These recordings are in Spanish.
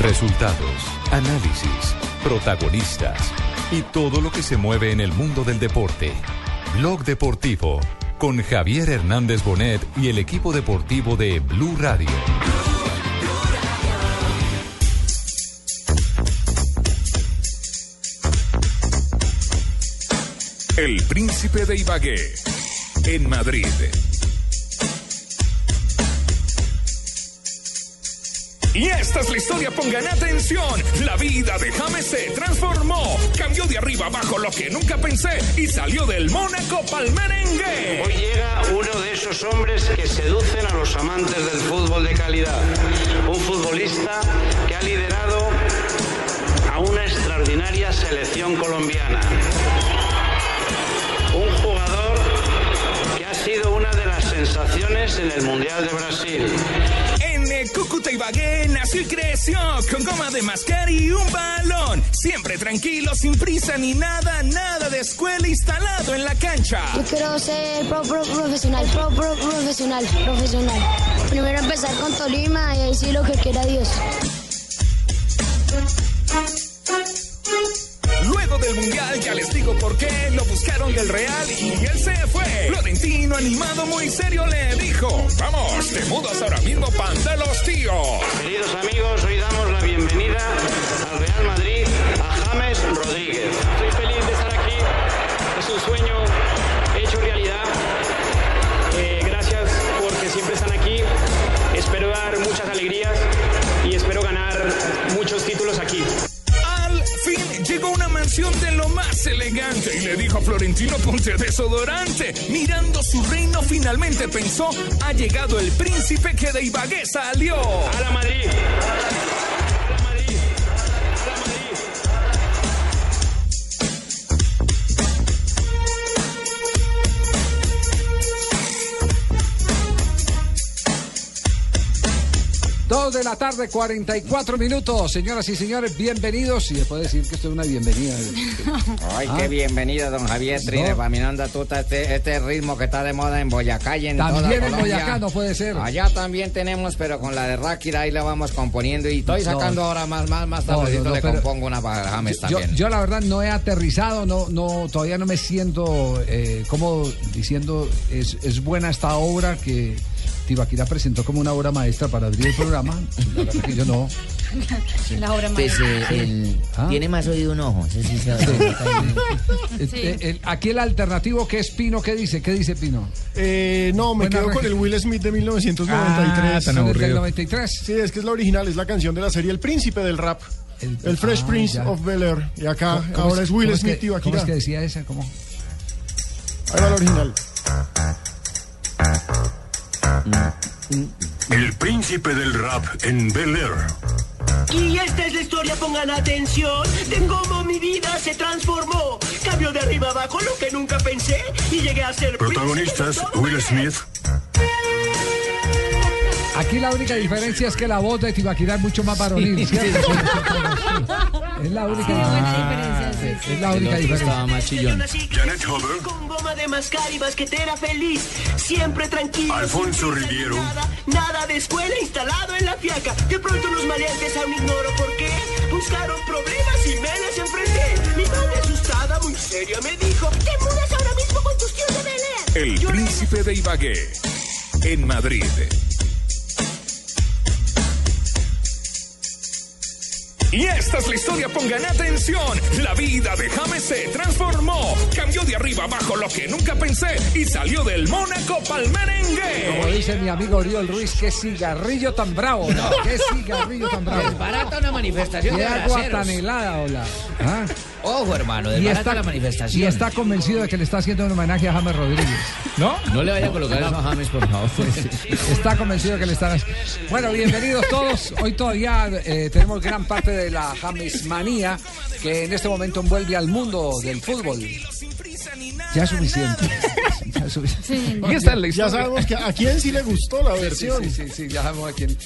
Resultados, análisis, protagonistas y todo lo que se mueve en el mundo del deporte. Blog Deportivo con Javier Hernández Bonet y el equipo deportivo de Blue Radio. El Príncipe de Ibagué, en Madrid. Y esta es la historia, pongan atención. La vida de James se transformó. Cambió de arriba abajo lo que nunca pensé y salió del Mónaco pa'l merengue. Hoy llega uno de esos hombres que seducen a los amantes del fútbol de calidad. Un futbolista que ha liderado a una extraordinaria selección colombiana. Un jugador que ha sido una de las sensaciones en el Mundial de Brasil. Cúcuta Ibagué nació y creció con goma de mascar y un balón. Siempre tranquilo, sin prisa ni nada, nada de escuela instalado en la cancha. Yo quiero ser pro profesional, pro, pro profesional, profesional. Primero empezar con Tolima y ahí sí lo que quiera Dios. Del mundial ya les digo por qué lo buscaron del Real y él se fue. Florentino animado muy serio le dijo, vamos, te mudas ahora mismo pan de los tíos. Queridos amigos, hoy damos la bienvenida al Real Madrid a James Rodríguez. De lo más elegante y le dijo a Florentino ponte desodorante. Mirando su reino finalmente pensó, ha llegado el príncipe que de Ibagué salió. ¡A la Madrid! Dos de la tarde, 44 minutos. Señoras y señores, bienvenidos. Y después decir que esto es una bienvenida. Ay, Ah. qué bienvenido, don Javier Trine, No. caminando a tuta este, este ritmo que está de moda en Boyacá y en toda También en Colombia. Boyacá no puede ser. Allá también tenemos, pero con la de Ráquira ahí la vamos componiendo y estoy No. sacando ahora más, más, más no, tardecito no, le compongo una para James Yo, también. yo la verdad no he aterrizado, no, no, todavía no me siento eh, como diciendo es, es buena esta obra que Tibaquira presentó como una obra maestra para abrir el programa. La yo no. La obra Pues maestra. eh, el- Ah. tiene más oído un ojo. sí. Eh, el- aquí el alternativo que es Pino, ¿qué dice? ¿Qué dice Pino? Eh, no, me Buena quedo con el Will Smith de 1993. Ah, ¿son el del 93. Sí, es que es la original, es la canción de la serie El Príncipe del Rap. El, Fresh ah, Prince ya. of Bel Air. Y acá ¿Cómo ahora es, Will Smith y ¿Cómo es que decía esa? ¿Cómo? Ahí va la original. El príncipe del rap en Bel Air. Y esta es la historia, pongan atención. De cómo mi vida se transformó. Cambio de arriba abajo lo que nunca pensé. Y llegué a ser. Protagonistas Will Smith, Aquí la única diferencia es que la voz de Tibaquira es mucho más varonil, ¿cierto? Es la única diferencia. Es la única diferencia. Yo nací Janet Huber, con goma de mascar y basquetera feliz. Siempre tranquilo. Alfonso Riviero. Nada, de escuela instalado en la fiaca. De pronto los maleantes aún ignoro por qué. Buscaron problemas y me les enfrenté. Mi madre asustada, muy seria, me dijo: Te mudas ahora mismo con tus tíos de Belén. El príncipe de Ibagué, en Madrid. Y esta es la historia, pongan atención. La vida de James se transformó. Cambió de arriba abajo lo que nunca pensé y salió del Mónaco pa'l merengue. Como dice mi amigo Oriol Ruiz, qué cigarrillo tan bravo, ¿no? Qué cigarrillo tan bravo. Desbarata una manifestación Qué de agua tan helada, hola. ¿Ah? Ojo, hermano, Y está, la manifestación. y está convencido de que le está haciendo un homenaje a James Rodríguez. ¿No? No le vaya a colocar eso a James, por favor. Está convencido de que le están. Bueno, bienvenidos todos. Hoy todavía eh, tenemos gran parte de la Jamesmanía que en este momento envuelve al mundo del fútbol. Ya es suficiente. Ya suficiente. Sabemos que a quién sí le gustó la versión. Sí, sí, sí, ya sabemos a quién.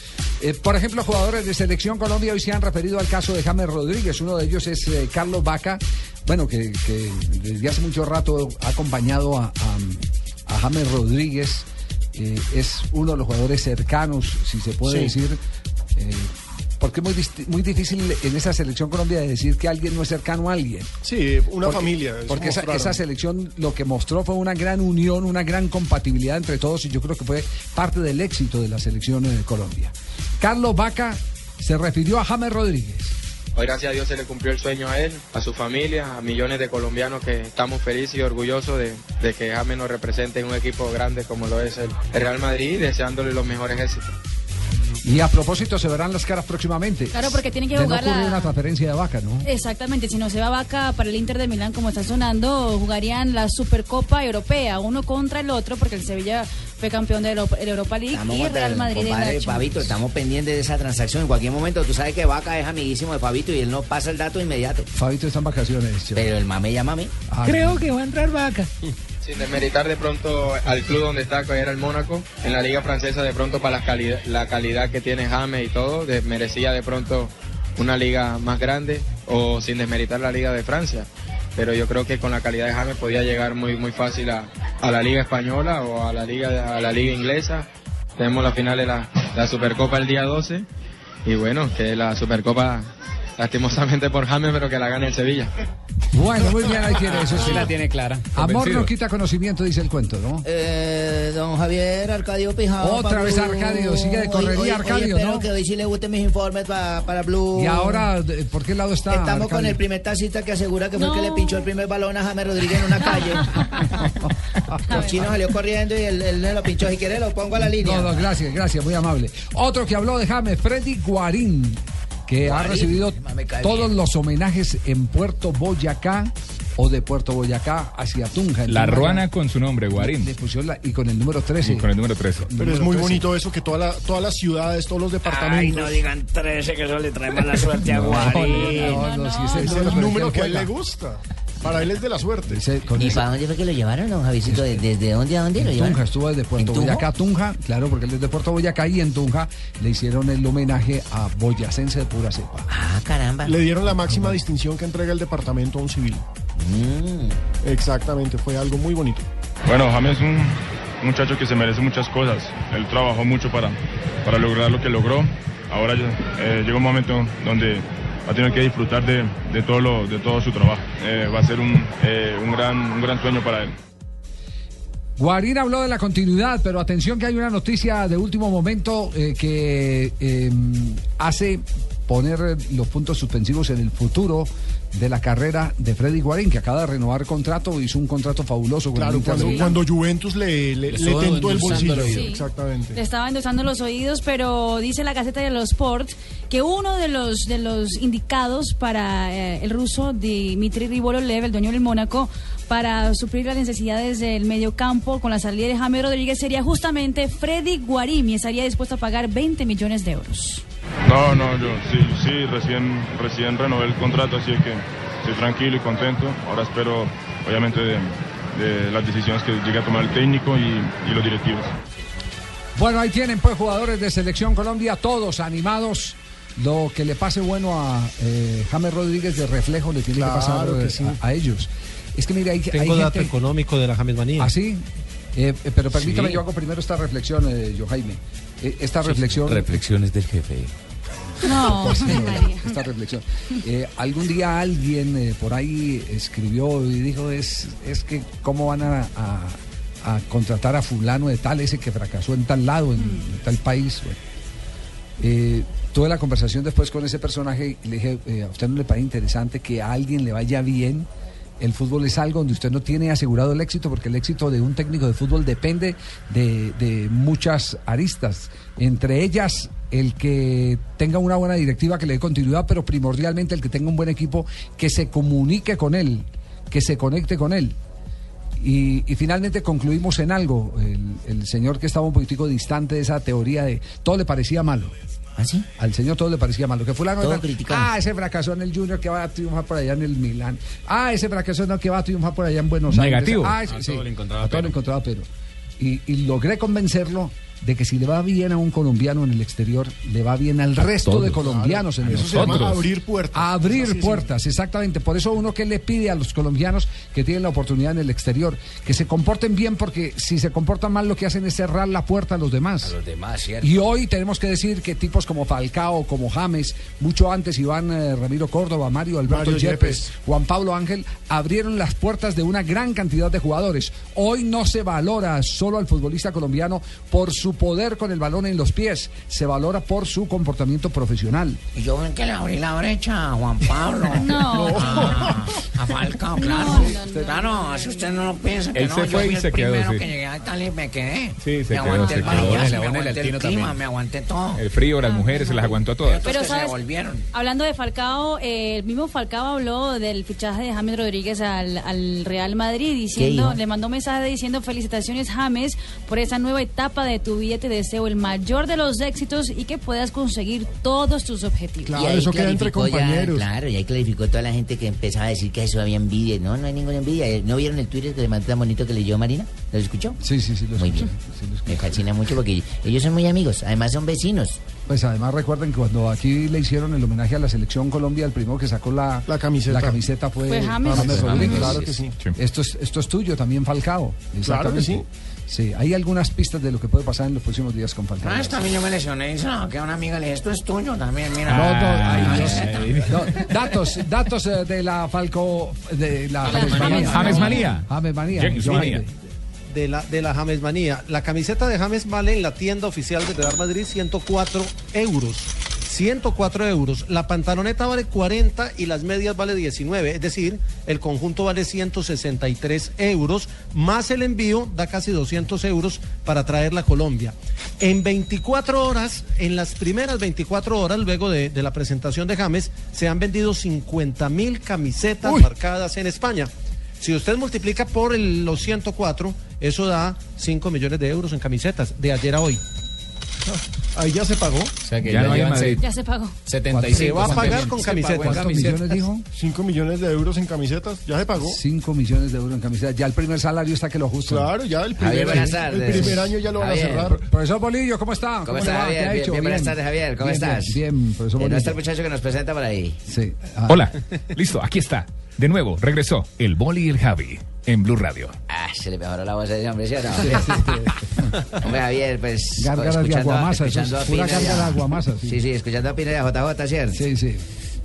Eh, por ejemplo, jugadores de Selección Colombia hoy se han referido al caso de James Rodríguez. Uno de ellos es eh, Carlos Vaca, bueno, que, que desde hace mucho rato ha acompañado a, a- a James Rodríguez. Eh, es uno de los jugadores cercanos, si se puede Sí. decir. Eh, porque es muy, muy difícil en esa Selección Colombia de decir que alguien no es cercano a alguien. Sí, una Porque- familia. Porque esa, selección lo que mostró fue una gran unión, una gran compatibilidad entre todos y yo creo que fue parte del éxito de la selección de Colombia. Carlos Vaca se refirió a James Rodríguez. Hoy gracias a Dios se le cumplió el sueño a él, a su familia, a millones de colombianos que estamos felices y orgullosos de, de que James nos represente en un equipo grande como lo es el, Real Madrid deseándole los mejores éxitos. Y a propósito, se verán las caras próximamente. Claro, porque tiene que de no jugar ocurrir la- una transferencia de Vaca, ¿no? Exactamente, si no se va Vaca para el Inter de Milán como está sonando, jugarían la Supercopa Europea, uno contra el otro, porque el Sevilla fue campeón de Europa League Estamos y Real Madrid en compadre Champions. Fabito, estamos pendientes de esa transacción. En cualquier momento, tú sabes que Vaca es amiguísimo de Fabito y él no pasa el dato inmediato. Fabito está en vacaciones. Pero el mame llama a mí. Ah, Creo que va a entrar Vaca. Sin desmeritar de pronto al club donde está, que era el Mónaco, en la liga francesa de pronto para la calidad, la calidad que tiene James y todo, merecía de pronto una liga más grande o sin desmeritar la liga de Francia. Pero yo creo que con la calidad de James podía llegar muy muy fácil a, a la liga española o a la liga a la liga inglesa. Tenemos la final de la, la Supercopa el día 12 y bueno, que la Supercopa lastimosamente por James, pero que la gane el Sevilla. Bueno, muy bien, ahí tiene eso. Sí la tiene clara. Amor Convencido. no quita conocimiento, dice el cuento, ¿no? Eh, don Javier Arcadio Pijao. Otra vez Blue. Arcadio, sigue de correría hoy- hoy Arcadio, espero ¿no? que hoy sí le gusten mis informes pa- para Blue. Y ahora, ¿de- ¿por qué lado está? Estamos con el primer taxista que asegura que fue el que le pinchó el primer balón a James Rodríguez en una calle. el chino salió corriendo y él, él lo pinchó. Si quiere lo pongo a la línea. No, no, gracias, gracias, muy amable. Otro que habló de James, Freddy Guarín, que ha recibido todos los homenajes en Puerto Boyacá o de Puerto Boyacá hacia Tunja. La Tunja, ruana con su nombre, Guarín. Le pusieron la- y con el número 13. Y con el número 13. Pero es muy bonito eso que toda la- todas las ciudades, todos los departamentos. digan 13, que eso le trae mala suerte a No, Guarín. no, no, ese es el número que a él le gusta. Para él es de la suerte. ¿Y para dónde fue que lo llevaron, don Javisito? ¿Desde dónde a dónde lo En llevaron? Tunja, estuvo desde Puerto ¿En Tunja? Boyacá a Tunja, claro, porque él es de Puerto Boyacá y en Tunja le hicieron el homenaje a Boyacense de pura cepa. Ah, caramba. Le dieron la máxima distinción que entrega el departamento a un civil. Mm. Exactamente, fue algo muy bonito. Bueno, James es un muchacho que se merece muchas cosas. Él trabajó mucho para, para lograr lo que logró. Ahora eh, llega un momento donde va a tener que disfrutar de, de todo, lo, de todo su trabajo. Eh, va a ser un, eh, un, gran, un gran sueño para él. Guarín habló de la continuidad, pero atención que hay una noticia de último momento eh, que eh, hace poner los puntos suspensivos en el futuro de la carrera de Freddy Guarín, que acaba de renovar contrato, hizo un contrato fabuloso con el Claro, de cuando, cuando Juventus le, le, tentó el bolsillo. el. Sí. Exactamente. Le estaba endosando los oídos, pero dice la Gaceta de los Sports que uno de los de los indicados para eh, el ruso Dmitry Rivololev, el dueño del Mónaco, para suplir las necesidades del mediocampo con la salida de James Rodríguez sería justamente Freddy Guarim y estaría dispuesto a pagar 20 millones de euros. No, no, yo sí, sí, recién, recién renové el contrato, así es que estoy tranquilo y contento. Ahora espero, obviamente, de, de las decisiones que llegue a tomar el técnico y, y los directivos. Bueno, ahí tienen pues jugadores de Selección Colombia, todos animados. Lo que le pase bueno a eh, James Rodríguez de reflejo le tiene Claro que pasar que eh, sí. a, a ellos. Es que mira, hay, Tengo hay dato gente... económico de la James Manía. ¿Ah, sí? Eh, eh, pero permítame, Sí. yo hago primero esta reflexión, eh, yo Jaime. Eh, esta reflexión... Reflexiones del jefe. No, Sí, esta reflexión. Eh, algún día alguien eh, por ahí escribió y dijo, es, es que cómo van a, a- a contratar a fulano de tal, ese que fracasó en tal lado, en, en tal país. Bueno. Eh, tuve la conversación después con ese personaje y le dije, eh, ¿a usted no le parece interesante que a alguien le vaya bien? El fútbol es algo donde usted no tiene asegurado el éxito porque el éxito de un técnico de fútbol depende de, muchas aristas, entre ellas el que tenga una buena directiva que le dé continuidad, pero primordialmente el que tenga un buen equipo que se comunique con él, que se conecte con él. Y, y finalmente concluimos en algo. El, el señor que estaba un poquitico distante de esa teoría de todo le parecía malo. ¿Ah, sí? Al señor todo le parecía malo. Que fulano Todo. Ah, ese fracasó en el Junior que va a triunfar por allá en el Milán. Ah, ese fracasó no, que va a triunfar por allá en Buenos Negativo. Aires. Ah, A sí, todo le encontraba a todo pero. le encontraba pero. Y, y logré convencerlo de que si le va bien a un colombiano en el exterior, le va bien al resto todos, de colombianos claro. en el Eso se llama exterior. abrir puertas. Abrir puertas, exactamente. Por eso uno que le pide a los colombianos que tienen la oportunidad en el exterior, que se comporten bien, porque si se comportan mal lo que hacen es cerrar la puerta a los demás. Los demás, ¿cierto? Y hoy tenemos que decir que tipos como Falcao, como James, mucho antes Iván eh, Ramiro Córdoba, Mario Alberto Mario Yepes, Yepes. Juan Pablo Ángel, abrieron las puertas de una gran cantidad de jugadores. Hoy no se valora solo al futbolista colombiano por su poder con el balón en los pies, se valora por su comportamiento profesional. Y yo ven que le abrí la brecha a Juan Pablo. No. A, a Falcao, claro. Claro, si usted no lo piensa, que Él no, se yo fue fui y el se quedó, primero sí. que llegué a Italia y me quedé. Sí, se me quedó, aguanté se el quedó. me aguanté el latino clima, también. me aguanté todo. El frío, las mujeres, se las aguantó todas. Pero se sabes, devolvieron. hablando de Falcao, eh, el mismo Falcao habló del fichaje de James Rodríguez al, al Real Madrid diciendo, le mandó un mensaje diciendo felicitaciones James por esa nueva etapa de tu vida, te deseo el mayor de los éxitos y que puedas conseguir todos tus objetivos. Claro, Y eso queda entre ya, compañeros. claro, y ahí clarificó toda la gente que empezaba a decir que eso había envidia. No, no hay ninguna envidia. Eh, ¿No vieron el Twitter que le mandé tan bonito que leyó Marina? ¿Lo escuchó? Sí, sí, sí. Muy bien. Me fascina mucho porque ellos son muy amigos. Además son vecinos. Pues además recuerden que cuando aquí le hicieron el homenaje a la selección Colombia, el primero que sacó la, La camiseta. la camiseta fue, Fue James. Claro que sí. Esto es, esto es tuyo también, Falcao. Claro que Exactamente. Sí, hay algunas pistas de lo que puede pasar en los próximos días con Falcao. Ah, también yo me lesioné y dice, no, que una amiga le dije, esto es tuyo también, mira. No, no, Ay, ay, ay, Dios. No, datos, datos eh, de la Falco, de la James Manía. James Manía. James Manía. James Yo- Manía. de la, de la James Manía. La camiseta de James vale en la tienda oficial de Real Madrid 104 euros. 104 euros. La pantaloneta vale 40 y las medias vale 19. Es decir, el conjunto vale 163 euros. Más el envío da casi 200 euros para traerla a Colombia. En 24 horas, en las primeras 24 horas, luego de, de la presentación de James, se han vendido 50 mil camisetas marcadas en España. Si usted multiplica por el- los 104, eso da 5 millones de euros en camisetas, de ayer a hoy. Ahí ya se pagó. O sea que Ya ya, no hay Madrid. Ya se pagó. 75. Se va a pagar con camisetas. ¿Cuántos camisetas. millones dijo? 5 millones de euros en camisetas. Ya se pagó. 5 millones de euros en camiseta. Ya el primer salario está que lo ajustan. Claro, ya el Javier, primer, el primer año ya lo van a Javier. cerrar. Profesor Bolillo, ¿cómo está? ¿Cómo le está, va? ¿Qué Javier? ha Bien, hecho? bien, buenas tardes, Javier. ¿Cómo Bien, estás? Bien, bien, profesor Eh, no está el Bolillo. muchacho que nos presenta por ahí. Sí. Ah, Hola. Listo, aquí está. De nuevo, regresó el Boli y el Javi en Blue Radio. Ah, se le mejoró la voz a ese hombre, ¿sí o no? Hombre, Javier, pues... Gárgaras de aguamasa, eso escuchando es a pura gárgara de aguamasa. Sí, sí, escuchando a Pina y a JJ, ¿cierto? Sí, sí.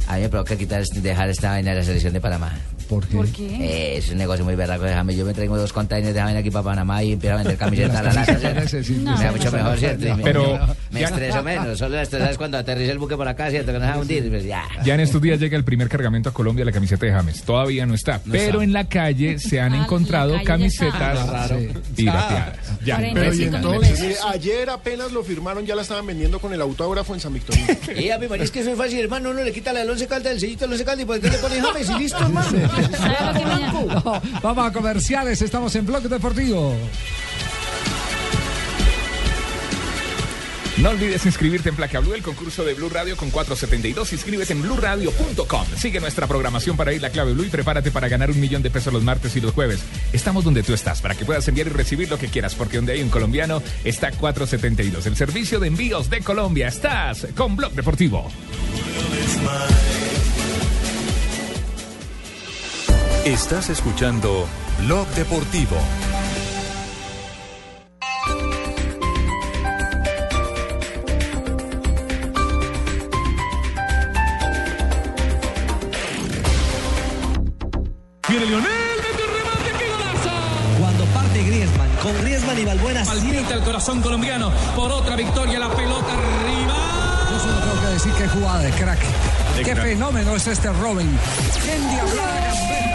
A mí me provoca quitar, dejar esta vaina de la selección de Panamá. ¿Por qué? ¿Por qué? Eh, es un negocio muy berraco, déjame. Yo me traigo dos containers de vaina aquí para Panamá y empiezo a vender camisetas a la No. Me da mucho mejor, ¿cierto? Pero- me estreso menos. Solo estresas cuando aterriza el buque por acá, ¿cierto? Que no se va a hundir. Pues ya. Ya en estos días llega el primer cargamento a Colombia de la camiseta de James. Todavía no está, pero en la calle se han Ah, encontrado calle ya está. camisetas Sí. pirateadas. Ya. Pero y 45 mil entonces, ayer apenas lo firmaron, ya la estaban vendiendo con el autógrafo en San Victorino. Y a mi María, es que eso es fácil, hermano. Uno le quita la del once calda del sellito del once calda y por qué le pone James y listo, hermano. Vamos a comerciales, estamos en Bloque Deportivo. No olvides inscribirte en Placa Blue, el concurso de Blue Radio con 472. Inscríbete en bluradio.com. Sigue nuestra programación para ir la clave Blue y prepárate para ganar un millón de pesos los martes y los jueves. Estamos donde tú estás para que puedas enviar y recibir lo que quieras, porque donde hay un colombiano está 472. El servicio de envíos de Colombia. Estás con Blog Deportivo. Estás escuchando Blog Deportivo. Viene Lionel, mete un remate, qué golazo. Cuando parte Griezmann, con Griezmann y Balbuena Palpita el corazón colombiano por otra victoria, la pelota arriba. Yo solo tengo que decir qué jugada de crack. De qué crack. fenómeno es este Robin. ¡Qué!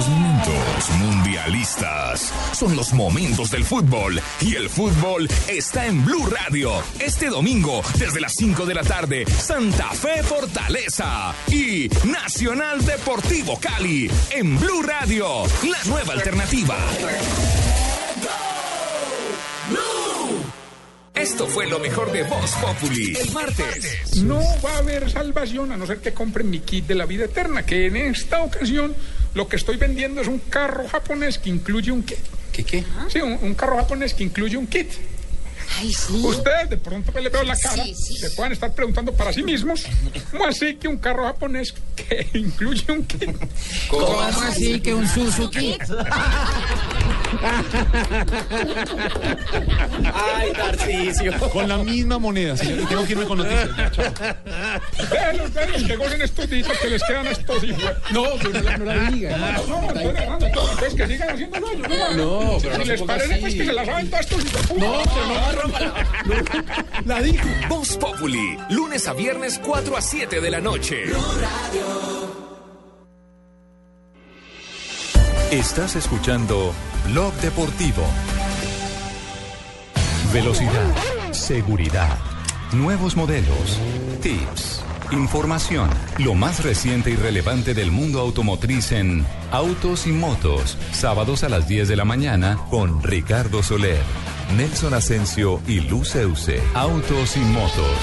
Los momentos mundialistas. Son los momentos del fútbol y el fútbol está en Blue Radio. Este domingo, desde las 5 de la tarde, Santa Fe Fortaleza y Nacional Deportivo Cali en Blue Radio, la nueva alternativa. Esto fue lo mejor de Voz Populi. El martes. No va a haber salvación a no ser que compren mi kit de la vida eterna, que en esta ocasión lo que estoy vendiendo es un carro japonés que incluye un kit. ¿Qué qué? Sí, un, un carro japonés que incluye un kit. Ustedes de pronto que le veo la cara, se puedan estar preguntando para sí mismos, ¿cómo así que un carro japonés que incluye un kit? ¿Cómo así que un Suzuki? Ay, Tarcisio. Con la misma moneda, señor. Y tengo que irme con noticias. Que gocen estos días que les quedan estos hijos. No, pero no la- no la diga. No, no, estoy dejando pues que sigan haciendo daño. No, pero Si no se les parece, pues que se la saben todos estos hijos. No, pero no, La dijo. Voz Populi, lunes a viernes 4 a 7 de la noche. Estás escuchando Blog Deportivo. Velocidad, seguridad, nuevos modelos, tips, información, lo más reciente y relevante del mundo automotriz en Autos y Motos, sábados a las 10 de la mañana con Ricardo Soler, Nelson Asensio y Luceuse. Autos y Motos.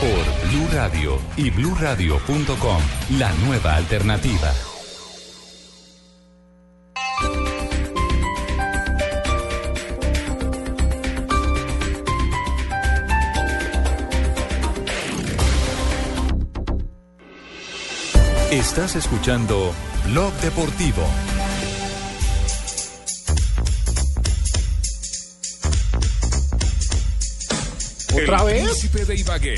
Por Blue Radio y bluradio.com, la nueva alternativa. Estás escuchando Blog Deportivo. ¿Otra el vez? Príncipe de Ibagué,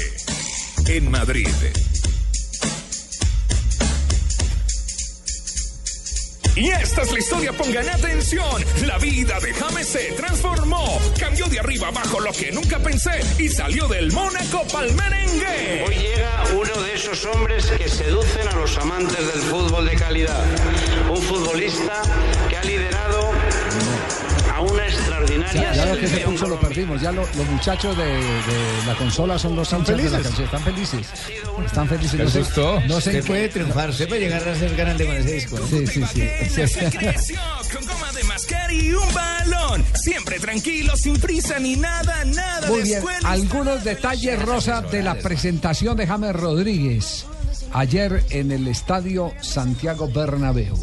en Madrid. Y esta es la historia, pongan atención. La vida de James se transformó. Cambió de arriba abajo lo que nunca pensé y salió del Mónaco pa'l merengue. Hoy llega uno de esos hombres que seducen a los amantes del fútbol de calidad. Un futbolista que ha liderado Ya, ya lo que se puso lo perdimos. Ya lo- los muchachos de, de la consola son los hinchas de la felices? canción. Están felices. Están felices. ¿Qué No sé, asustó? no Usted qué- puede triunfar, usted puede llegar a ser grande con ese disco. ¿no? Sí, sí, sí. Se con goma de mascar y un balón. Siempre tranquilo, sin prisa ni nada, nada Muy de bien. Algunos detalles, Rosa, de la presentación de James Rodríguez ayer en el estadio Santiago Bernabéu.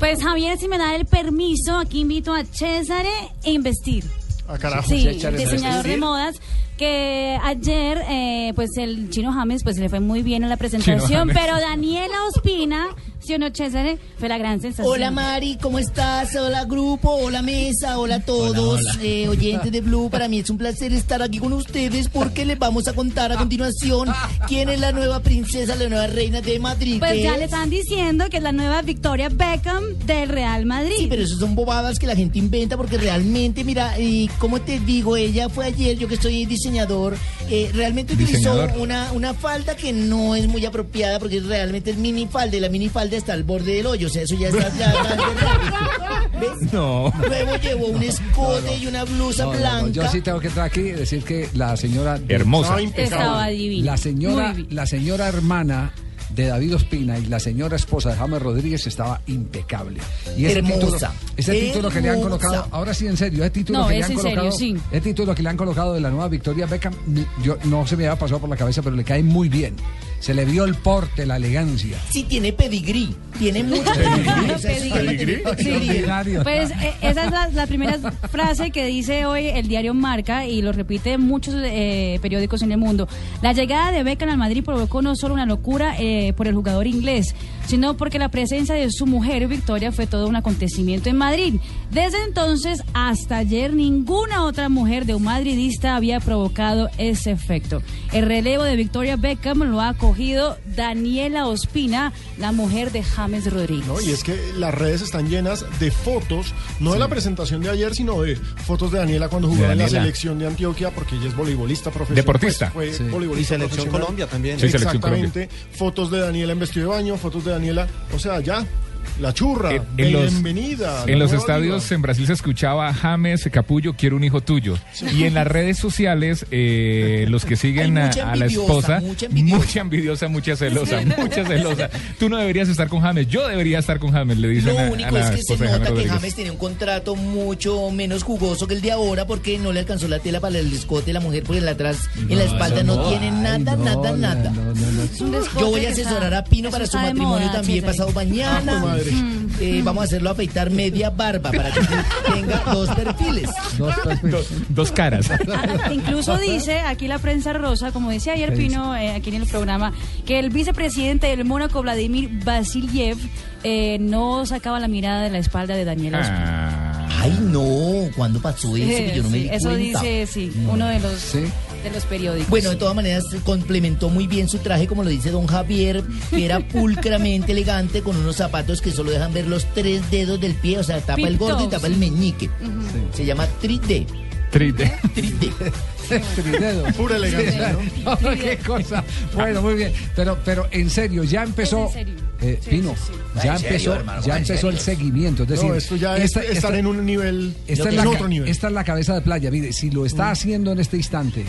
Pues Javier, si me da el permiso, aquí invito a Césare a investir. Ah, carajo. Sí, César diseñador de modas, que ayer, eh, pues el chino James, pues le fue muy bien en la presentación, pero Daniela Ospina, ¿sí o no, César? Fue la gran sensación. Hola Mari, ¿cómo estás? Hola grupo, hola mesa, hola a todos, Hola, hola. eh, oyentes de Blue. Para mí es un placer estar aquí con ustedes porque les vamos a contar a continuación quién es la nueva princesa, la nueva reina de Madrid. Pues ya le están diciendo que es la nueva Victoria Beckham del Real Madrid. Sí, pero eso son bobadas que la gente inventa porque realmente, mira, y como te digo, ella fue ayer, yo que soy diseñador, eh, realmente utilizó Diseñador. una, una falda que no es muy apropiada porque realmente es mini falda y la mini está al borde del hoyo, o sea, eso ya está ya, ¿Ves? No. Luego llevó un escote y una blusa No, no, no, blanca. Yo sí tengo que entrar aquí y decir que la señora... Hermosa. Estaba divina. La señora, la señora hermana de David Ospina y la señora esposa de James Rodríguez estaba impecable. Y ese Hermosa. título, ese título que le han colocado, ahora sí en serio, ese título No, que le es han en serio, colocado, sí. ese título que le han colocado de la nueva Victoria Beckham, yo no se me había pasado por la cabeza, pero le cae muy bien. Se le vio el porte, la elegancia. Sí, tiene pedigrí. Tiene mucho pedigrí. Pues eh, esa es la, la primera frase que dice hoy el diario Marca y lo repite muchos eh, periódicos en el mundo. La llegada de Beckham al Madrid provocó no solo una locura eh, por el jugador inglés, sino porque la presencia de su mujer Victoria fue todo un acontecimiento en Madrid. Desde entonces hasta ayer ninguna otra mujer de un madridista había provocado ese efecto. El relevo de Victoria Beckham lo ha cogido Daniela Ospina, la mujer de James Rodríguez. No, y es que las redes están llenas de fotos, no de la presentación de ayer, sino de fotos de Daniela cuando jugaba en la selección de Antioquia, porque ella es voleibolista profesional. Deportista. pues, Sí. fue voleibolista Y selección. Colombia también. Sí, selección Exactamente. Fotos de Daniela en vestido de baño, fotos de Daniela. O sea, ya. La churra, En, en los, bienvenida. en los estadios en Brasil se escuchaba James Capullo, quiero un hijo tuyo. Y en las redes sociales, eh, los que siguen a, la esposa, mucha envidiosa. mucha envidiosa, mucha celosa, mucha celosa. Tú no deberías estar con James, yo debería estar con James, le dicen Lo a, a único la es que se James nota que Rodríguez. James tiene un contrato mucho menos jugoso que el de ahora porque no le alcanzó la tela para el escote de la mujer porque en la atrás, en la espalda no, no. tiene Ay, nada, no, nada, no, nada. Yo voy a asesorar a Pino para su matrimonio moda, también pasado mañana. Madre. Eh, vamos a hacerlo afeitar media barba para que tenga dos perfiles. Dos perfiles. Dos, dos caras. Incluso dice aquí la prensa rosa, como decía ayer. Pino eh, aquí en el programa, que el vicepresidente del Mónaco, Vladimir Vasiliev, eh, no sacaba la mirada de la espalda de Ospina. Ah. Ay, no, ¿cuándo pasó eso? Que yo no me Sí, di eso cuenta. dice, sí, uno de los, Sí. De los periódicos. Bueno, de todas maneras, complementó muy bien su traje, como lo dice don Javier, que era pulcramente elegante, con unos zapatos que solo dejan ver los tres dedos del pie, o sea, tapa el gordo y tapa el meñique. Se llama 3D. Triste. 3D. Pura elegancia, ¿no? No, qué cosa. Bueno, muy bien. Pero, pero en serio, ya empezó. Es en serio. eh, Sí, Pino, sí, sí. ya serio, empezó, hermano, ya empezó el seguimiento. Es decir, No, esto ya es esta- estar esta- en un nivel, Esta es, en la, otro nivel. esta es la cabeza de playa. Mire, si lo está haciendo en este instante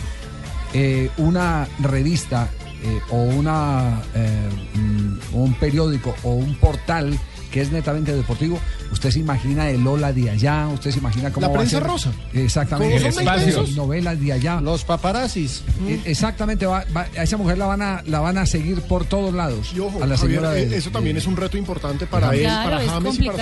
eh, una revista eh, o una eh, mm, un periódico o un portal que es netamente deportivo, usted se imagina el Ola de allá, usted se imagina cómo La va a prensa ser- rosa. Exactamente. ¿Cómo son El espacio. Las novelas de allá. Los paparazzis. Eh, Exactamente, va- va- a esa mujer la van a la van a seguir por todos lados. Y ojo, a la señora eh, de- eso también de- es un reto importante para Claro, él, para es James y para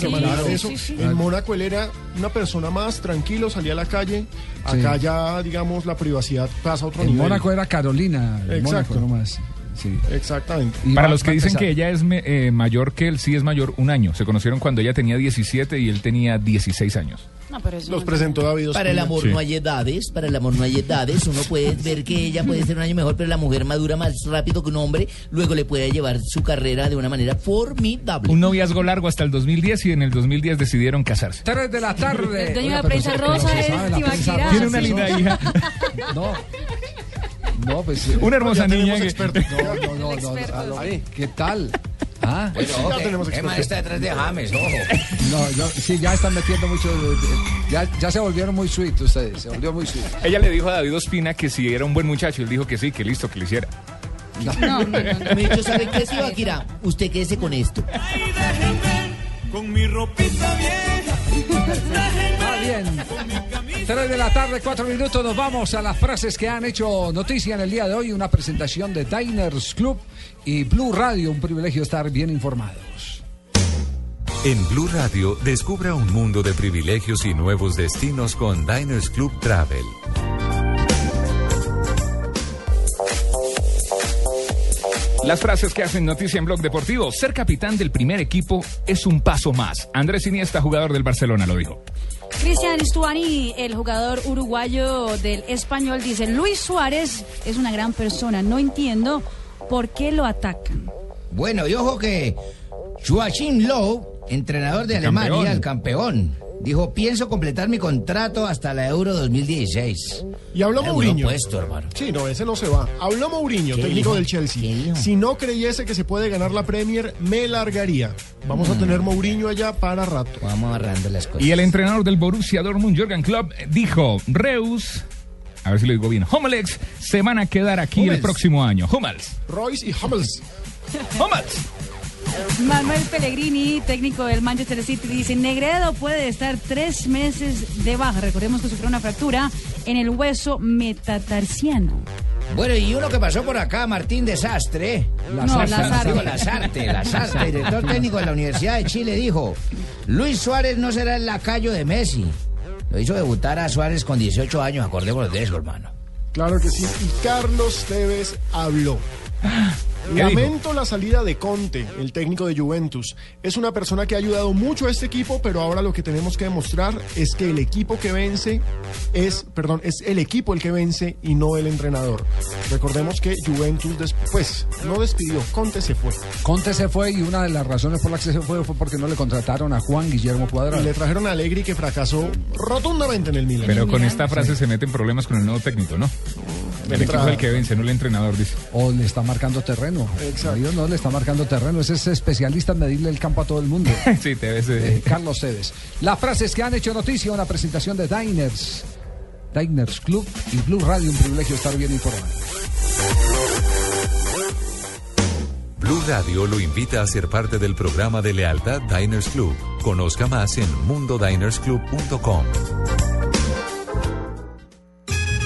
su familia. claro, de eso, sí, sí. en Mónaco él era una persona más tranquilo, salía a la calle. Acá ya, digamos, la privacidad pasa a otro En nivel. Mónaco era Carolina, Exacto. Mónaco nomás. Sí. Exactamente. Y Para los que dicen que ella es me- eh, mayor que él, sí es mayor un año. Se conocieron cuando ella tenía 17 y él tenía 16 años. No, pero eso Los no- presentó David Para el amor Sí. no hay edades, para el amor no hay edades. Uno puede ver que ella puede ser un año mejor, pero la mujer madura más rápido que un hombre, luego le puede llevar su carrera de una manera formidable. Un noviazgo largo hasta el 2010 y en el 2010 decidieron casarse. 3 de la tarde. El dueño de la prensa rosa es Tibaquirá. Tiene una linda hija. No. No, pues. eh, Una hermosa niña. que-. No, no, no, no, no, no. ¿Qué tal? Ah, Bueno, Ya ojo, tenemos expertos. está detrás de James, ojo. no, yo, sí, ya están metiendo mucho. de- ya, ya se volvieron muy sweet ustedes, se volvió muy sweet. Ella le dijo a David Ospina que si era un buen muchacho, él dijo que sí, que listo, que lo hiciera. No, no, no, no. Me dicho, ¿sabe qué, Akira? Usted quédese con esto. Con mi ropita vieja. Ah, bien. 3 de la tarde, 4 minutos. Nos vamos a las frases que han hecho noticia en el día de hoy. Una presentación de Diners Club y Blue Radio. Un privilegio estar bien informados. En Blue Radio, descubra un mundo de privilegios y nuevos destinos con Diners Club Travel. Las frases que hacen noticia en Blog Deportivo. Ser capitán del primer equipo es un paso más. Andrés Iniesta, jugador del Barcelona, lo dijo. Cristian Stuani, el jugador uruguayo del español, dice, Luis Suárez es una gran persona, no entiendo por qué lo atacan. Bueno, y ojo que Joachim Low, entrenador de El Alemania, campeón. el campeón, dijo, pienso completar mi contrato hasta la Euro 2016. Y habló Era Mourinho. puesto, hermano. Sí, no, ese no se va. Habló Mourinho, ¿Qué técnico dijo? del Chelsea. Si no creyese que se puede ganar la Premier, me largaría. Vamos Mm. a tener Mourinho allá para rato. Vamos agarrando las cosas. Y el entrenador del Borussia Dortmund, Jürgen Klopp, dijo, Reus, a ver si lo digo bien, Hummels, se van a quedar aquí el próximo año. Hummels, Royce y Hummels. Hummels. Manuel Pellegrini, técnico del Manchester City, dice, Negredo puede estar tres meses de baja. Recordemos que sufrió una fractura en el hueso metatarsiano. Bueno, y uno que pasó por acá, Martín Desastre. No, Lazarte. Digo, Lazarte, Lazarte, director técnico de la Universidad de Chile, dijo, Luis Suárez no será el lacayo de Messi. Lo hizo debutar a Suárez con 18 años, acordémonos de eso, hermano. Claro que sí. Y Carlos Tevez habló. ¿Qué Lamento la salida de Conte, el técnico de Juventus. Es una persona que ha ayudado mucho a este equipo, pero ahora lo que tenemos que demostrar es que el equipo que vence es, perdón, es el equipo el que vence y no el entrenador. Recordemos que Juventus después no despidió, Conte se fue. Conte se fue y una de las razones por las que se fue fue porque no le contrataron a Juan Guillermo Y Cuadrado. le trajeron a Allegri que fracasó rotundamente en el Milan. Pero con esta frase se meten problemas con el nuevo técnico, ¿no? El equipo es el que vence, no el entrenador, dice. O le está marcando terreno. Marido no le está marcando terreno. Ese es especialista en medirle el campo a todo el mundo. sí, te ves. Eh, Carlos Cebes. Las frases que han hecho noticia, una presentación de Diners. Diners Club y Blue Radio, un privilegio estar bien informado. Blue Radio lo invita a ser parte del programa de lealtad Diners Club. Conozca más en mundodinersclub.com.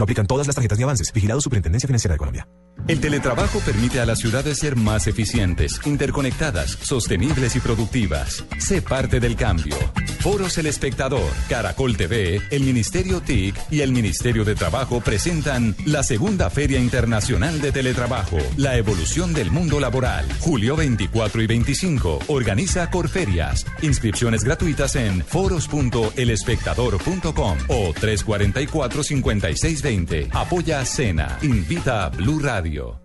No aplican todas las tarjetas ni avances. Vigilado Superintendencia Financiera de Colombia. El teletrabajo permite a las ciudades ser más eficientes, interconectadas, sostenibles y productivas. Sé parte del cambio. Foros El Espectador, Caracol TV, el Ministerio TIC y el Ministerio de Trabajo presentan la segunda Feria Internacional de Teletrabajo, la evolución del mundo laboral. Julio 24 y 25. Organiza Corferias. Inscripciones gratuitas en foros.elespectador.com o 344-5620. Apoya Cena. Invita a Blue Radio.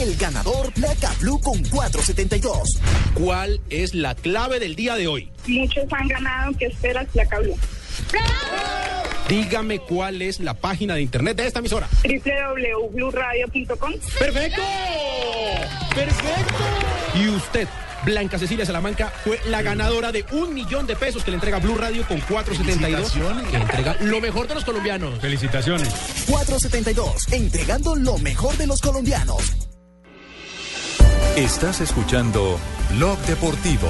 El ganador Placa Blue con 472. ¿Cuál es la clave del día de hoy? Muchos han ganado. ¿Qué esperas, Placa Blue? Dígame cuál es la página de internet de esta emisora. www.bluradio.com. ¡Perfecto! ¡Perfecto! Y usted, Blanca Cecilia Salamanca, fue la ganadora de un millón de pesos que le entrega Blue Radio con 472. Que entrega lo mejor de los colombianos. Felicitaciones. 472, entregando lo mejor de los colombianos. Estás escuchando Blog Deportivo.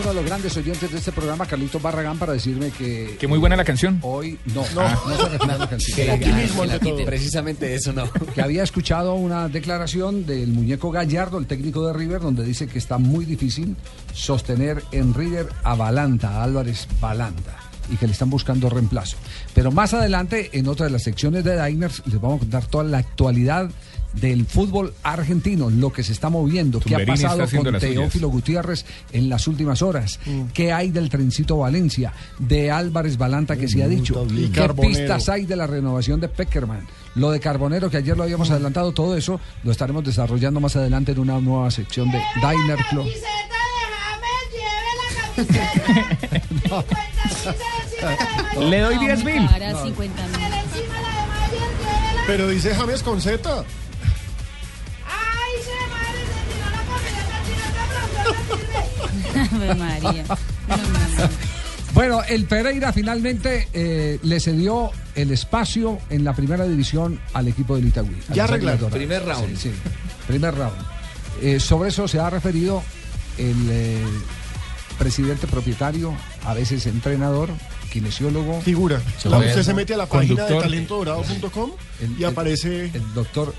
Uno de los grandes oyentes de este programa, Carlitos Barragán, para decirme que. Que muy buena la canción. Hoy no, no, no, se refiere a la canción. Que la quite, que la quite. Precisamente eso no. Que había escuchado una declaración del muñeco Gallardo, el técnico de River, donde dice que está muy difícil sostener en River a Balanta, a Álvarez Balanta. Y que le están buscando reemplazo. Pero más adelante, en otra de las secciones de Diners, les vamos a contar toda la actualidad del fútbol argentino, lo que se está moviendo, qué ha pasado con. Teófilo Gutiérrez en las últimas horas, Mm. qué hay del trencito Valencia, de Álvarez Balanta que se ha dicho, Y qué Carbonero. pistas hay de la renovación de Peckerman, lo de Carbonero que ayer lo habíamos adelantado, todo eso lo estaremos desarrollando más adelante en una nueva sección de Diner Club. Le doy 10 mil. Para 50 mil. Pero dice James con Z. María. Bueno, el Pereira finalmente eh, le cedió el espacio en la primera división al equipo del Itagüí. Ya arreglaron. Primer round. Sí, sí, primer round. Eh, sobre eso se ha referido el eh, presidente propietario, a veces entrenador, kinesiólogo. Figura. Usted se mete a la página de El- y aparece. El doctor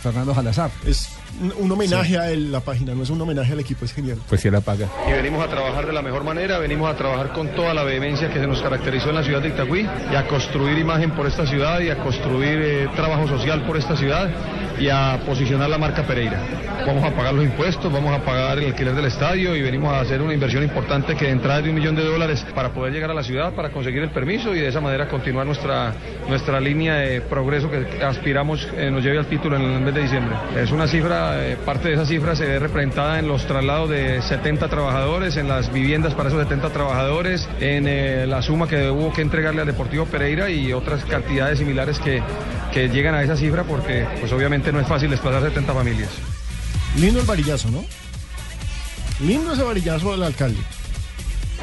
Fernando Salazar. Es un, un homenaje a él, la página, no es un homenaje al equipo, es genial. Pues si la paga. Y venimos a trabajar de la mejor manera, venimos a trabajar con toda la vehemencia que se nos caracterizó en la ciudad de Itagüí y a construir imagen por esta ciudad y a construir eh, trabajo social por esta ciudad y a posicionar la marca Pereira. Vamos a pagar los impuestos, vamos a pagar el alquiler del estadio y venimos a hacer una inversión importante que de entrada es de un millón de dólares para poder llegar a la ciudad, para conseguir el permiso y de esa manera continuar nuestra, nuestra línea de progreso que aspiramos eh, nos lleve al título en el de diciembre. Es una cifra, eh, parte de esa cifra se ve representada en los traslados de 70 trabajadores, en las viviendas para esos 70 trabajadores, en eh, la suma que hubo que entregarle al Deportivo Pereira y otras cantidades similares que, que llegan a esa cifra porque pues obviamente no es fácil desplazar 70 familias. Lindo el varillazo, ¿no? Lindo ese varillazo del alcalde.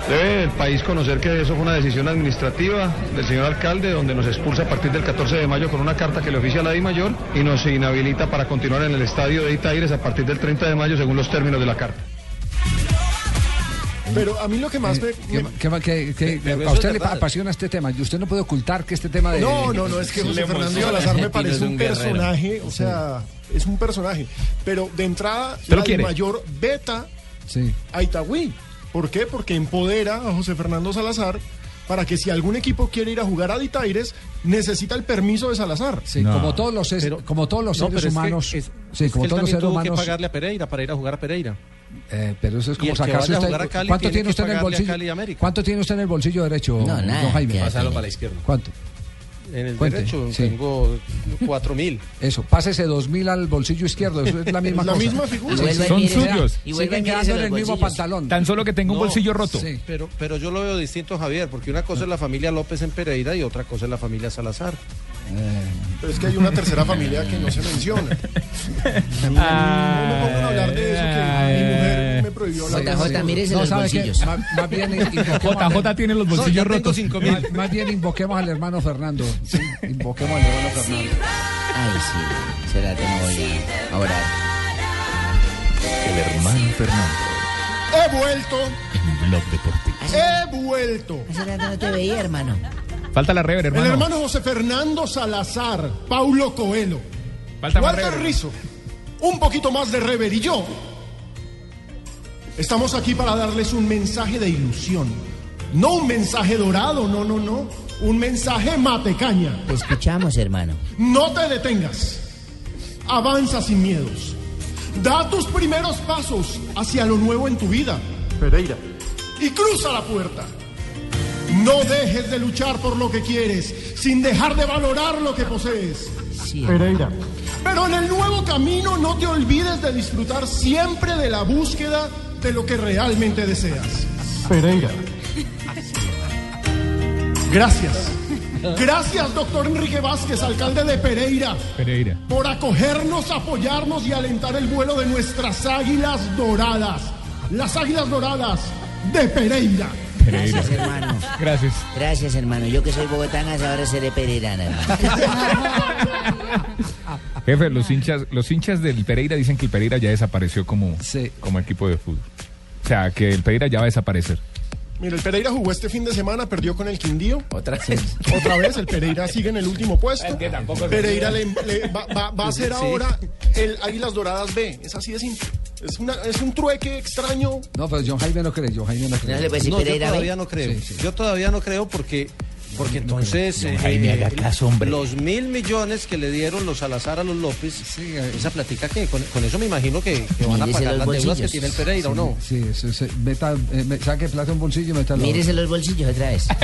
Debe el país conocer que eso fue una decisión administrativa del señor alcalde, donde nos expulsa a partir del 14 de mayo con una carta que le oficia a la Di Mayor y nos inhabilita para continuar en el estadio de Itaires a partir del 30 de mayo según los términos de la carta. Pero a mí lo que más me... ¿Qué, me- qué- qué- qué- Pero a usted le apasiona este tema y usted no puede ocultar que este tema de... No, no, no, es que José Fernando Salazar me parece un personaje, o sea, es un personaje. Pero de entrada, ¿Usted lo la quiere? mayor beta Sí. a Itagüí. ¿Por qué? Porque empodera a José Fernando Salazar para que si algún equipo quiere ir a jugar a Ditaires, necesita el permiso de Salazar. Sí, como todos los, es- como todos los No, seres pero es que humanos... es- sí, es como que todos los seres tuvo humanos... que pagarle a Pereira para ir a jugar a Pereira. Eh, pero eso es como sacarse a a Cali ¿Cuánto tiene usted en el bolsillo? ¿Cuánto tiene usted en el bolsillo derecho, No, don nada, Jaime? ahí. para la izquierda. ¿Cuánto? En el Cuente, derecho sí. tengo cuatro mil. Eso, pásese dos mil al bolsillo izquierdo, eso es la misma la cosa. misma figura. Sí, mire- suyos. y Siguen quedando en el mismo pantalón. Tan solo que tenga un bolsillo roto. sí. Pero, pero yo lo veo distinto, Javier, porque una cosa es la familia López en Pereira y otra cosa es la familia Salazar. Pero es que hay una tercera familia que no se menciona. No me pongan a hablar de eso, que mi mujer me prohibió hablar de JJ, mírese No, bolsillos. Más, más bien invoquemos al- JJ tiene los bolsillos rotos. Más, más bien invoquemos al hermano Fernando. Sí, invoquemos al hermano Fernando. Ay, sí. Será que no voy a orar. El hermano Fernando. He vuelto, En Blog Deportivo. he vuelto. Hace rato no te veía, hermano. Falta la rever, El hermano. hermano José Fernando Salazar, Paulo Coelho, Falta más Walter rever. Rizzo, un poquito más de rever y yo. Estamos aquí para darles un mensaje de ilusión. No un mensaje dorado, no, no, no. Un mensaje matecaña. Te escuchamos, hermano. No te detengas. Avanza sin miedos. Da tus primeros pasos hacia lo nuevo en tu vida. Pereira. Y cruza la puerta. No dejes de luchar por lo que quieres sin dejar de valorar lo que posees. Pereira. Pero en el nuevo camino no te olvides de disfrutar siempre de la búsqueda de lo que realmente deseas. Pereira. Gracias. Gracias, doctor Enrique Vázquez, alcalde de Pereira Pereira. por acogernos, apoyarnos y alentar el vuelo de nuestras águilas doradas. Las águilas doradas de Pereira. Pereira. Gracias, hermano. Gracias. Gracias, hermano. Yo que soy bogotana, ahora seré pereirana, hermano. Jefe, los hinchas, los hinchas del Pereira dicen que el Pereira ya desapareció como, como equipo de fútbol. O sea, que el Pereira ya va a desaparecer. Mira, el Pereira jugó este fin de semana, perdió con el Quindío. Otra vez. Otra vez, el Pereira sigue en el último puesto. Es que tampoco Pereira le- le- va, va- va a ser Sí. ahora el Águilas Doradas B. Es así de simple. Es, una, es un trueque extraño. No, pero John Jaime no cree, John Jaime no cree. No le puede decir No, yo todavía no creo. Sí, sí. Yo todavía no creo porque, porque entonces eh, Jaime, haga caso, hombre. los mil millones que le dieron los Salazar a los López, esa platica que con, con eso me imagino que, que van a pagar los las deudas que bolsillos. tiene el Pereira o no. Sí, eso, se- meta, eh, me- saque plata un bolsillo y métalo. Mírese los bolsillos otra vez.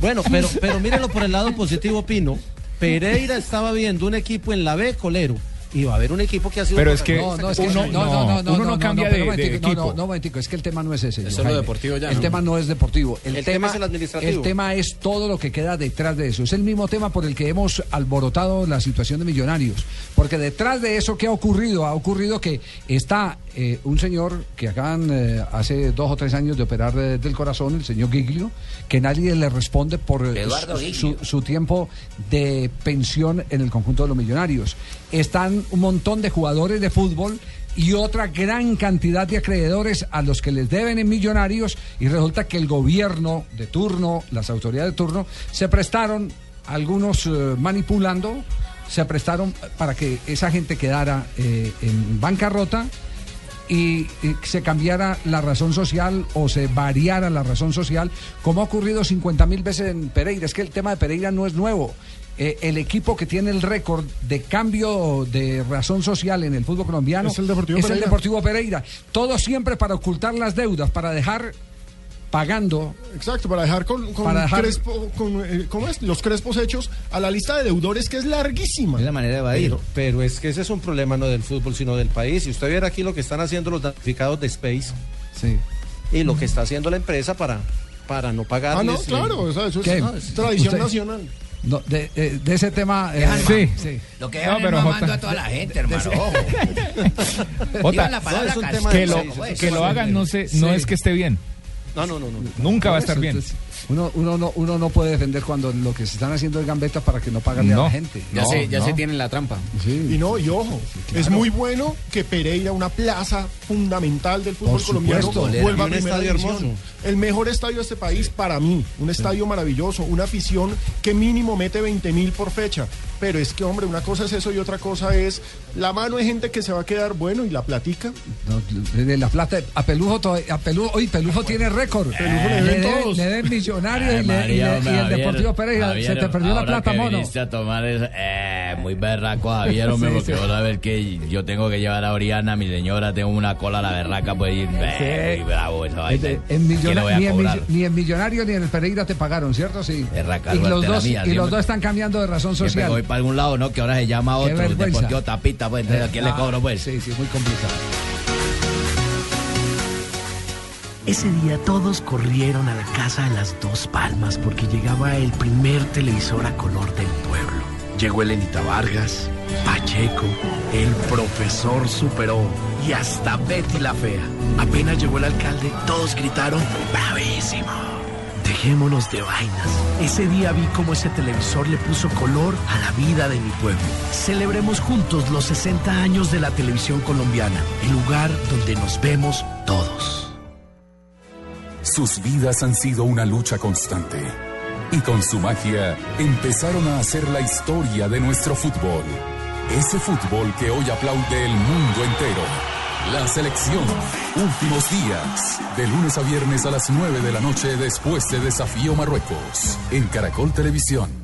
Bueno, pero, pero mírenlo por el lado positivo, Pino. Pereira estaba viendo un equipo en la B, Colero, y va a haber un equipo que ha sido... Pero es que No, no, es que uno, no, no, no, no, uno no cambia de, equipo. No, no, momentico, es que el tema no es ese. Es Jaime. deportivo ya, El ¿no? tema no es deportivo. El, El tema es el administrativo. El tema es todo lo que queda detrás de eso. Es el mismo tema por el que hemos alborotado la situación de Millonarios. Porque detrás de eso, ¿qué ha ocurrido? Ha ocurrido que está eh, un señor que acaban eh, hace dos o tres años de operar eh, del corazón, el señor Giglio, que nadie le responde por su- su, tiempo de pensión en el conjunto de los millonarios. Están un montón de jugadores de fútbol y otra gran cantidad de acreedores a los que les deben en millonarios y resulta que el gobierno de turno, las autoridades de turno, se prestaron, algunos manipulando, se prestaron para que esa gente quedara en bancarrota y, y se cambiara la razón social o se variara la razón social, como ha ocurrido 50 mil veces en Pereira. Es que el tema de Pereira no es nuevo. Eh, el equipo que tiene el récord de cambio de razón social en el fútbol colombiano Es el Deportivo es Pereira. el Deportivo Pereira. Todo siempre para ocultar las deudas, para dejar pagando. Exacto, para dejar con, con Para dejar- Crespo- con, eh, ¿cómo es? los crespos hechos a la lista de deudores que es larguísima. Es la manera de evadir. Pero, pero es que ese es un problema no del fútbol, sino del país. Si usted viera aquí lo que están haciendo los damnificados de Space Sí. y lo que está haciendo la empresa para, para no Ah, pagarles. no, claro, eso es, ¿Qué? no, es tradición Usted- nacional. No, de, de- de ese tema. eh, Sí. sí. Lo que No, pero mamando Jota- a toda la gente, hermano. Ojo. Jota, Digan la palabra no, es un castigo, tema que de- lo, sí, pues. que lo hagan no, sé, no Sí. es que esté bien. No, no, no, no. Nunca va a estar bien. entonces, Uno, uno, no, uno no puede defender cuando lo que se están haciendo es gambeta para que no pagarle a No. la gente. Ya, No, se, ya no. se tiene la trampa. Y no, y ojo, es muy bueno que Pereira, una plaza fundamental del fútbol Por colombiano, supuesto. vuelva a un estadio división. hermoso. El mejor estadio de este país para mí, un estadio maravilloso, una afición que mínimo mete 20 mil por fecha. Pero es que, hombre, una cosa es eso y otra cosa es la mano de gente que se va a quedar bueno y la platica. No, de la plata, a Pelujo, todavía- a Pelujo, hoy Pelujo tiene récord. Pelujo le le deben debe- todos. le deben millonario y, le- y le- y el Deportivo Pereira. Javier, se te perdió la plata, que mono. a tomar eso, eh, muy berraco, Javier, hombre, Sí, porque sí. a ver que yo tengo que llevar a Oriana, mi señora, tengo una cola a la berraca, pues ir, eh, muy bravo esa vaina. Este, en ¿Qué Millona- le ni, en ni en Millonario ni en el Pereira te pagaron, ¿cierto? Sí. Berraca, y los, dos, mía, y los dos están cambiando de razón social. voy para algún lado, ¿no? Que ahora se llama otro. Deportivo Tapita, pues, entonces, ¿a quién le Ah, cobro, pues? Sí, sí, muy complicado. Ese día todos corrieron a la casa de las dos palmas porque llegaba el primer televisor a color del pueblo. Llegó Elenita Vargas, Pacheco, el profesor Superón y hasta Betty la Fea. Apenas llegó el alcalde, todos gritaron ¡Bravísimo! Dejémonos de vainas. Ese día vi cómo ese televisor le puso color a la vida de mi pueblo. Celebremos juntos los 60 años de la televisión colombiana, el lugar donde nos vemos todos. Sus vidas han sido una lucha constante. Y con su magia empezaron a hacer la historia de nuestro fútbol. Ese fútbol que hoy aplaude el mundo entero. La selección. Últimos días. De lunes a viernes a las 9 de la noche después de Desafío Marruecos. En Caracol Televisión.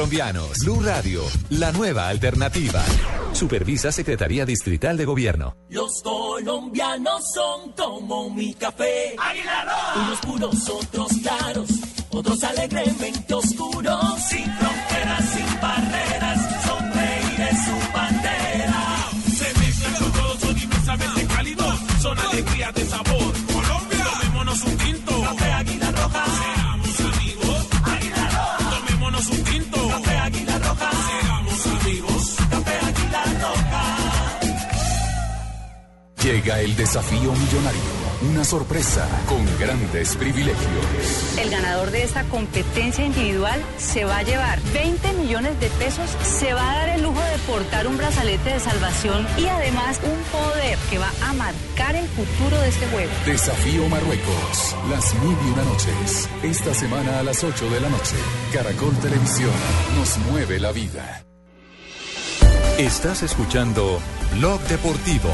colombianos. Blue Radio, la nueva alternativa. Supervisa Secretaría Distrital de Gobierno. Los colombianos son como mi café. Unos puros, otros claros, otros alegremente oscuros. Sin fronteras, sin barreras, sonreír es su bandera. Se mezclan con todos, son inmensamente cálidos, son alegría de sabor. Llega el desafío millonario. Una sorpresa con grandes privilegios. El ganador de esta competencia individual se va a llevar 20 millones de pesos, se va a dar el lujo de portar un brazalete de salvación y además un poder que va a marcar el futuro de este juego. Desafío Marruecos. Las mil y una noches. Esta semana a las 8 de la noche. Caracol Televisión. Nos mueve la vida. Estás escuchando Blog Deportivo.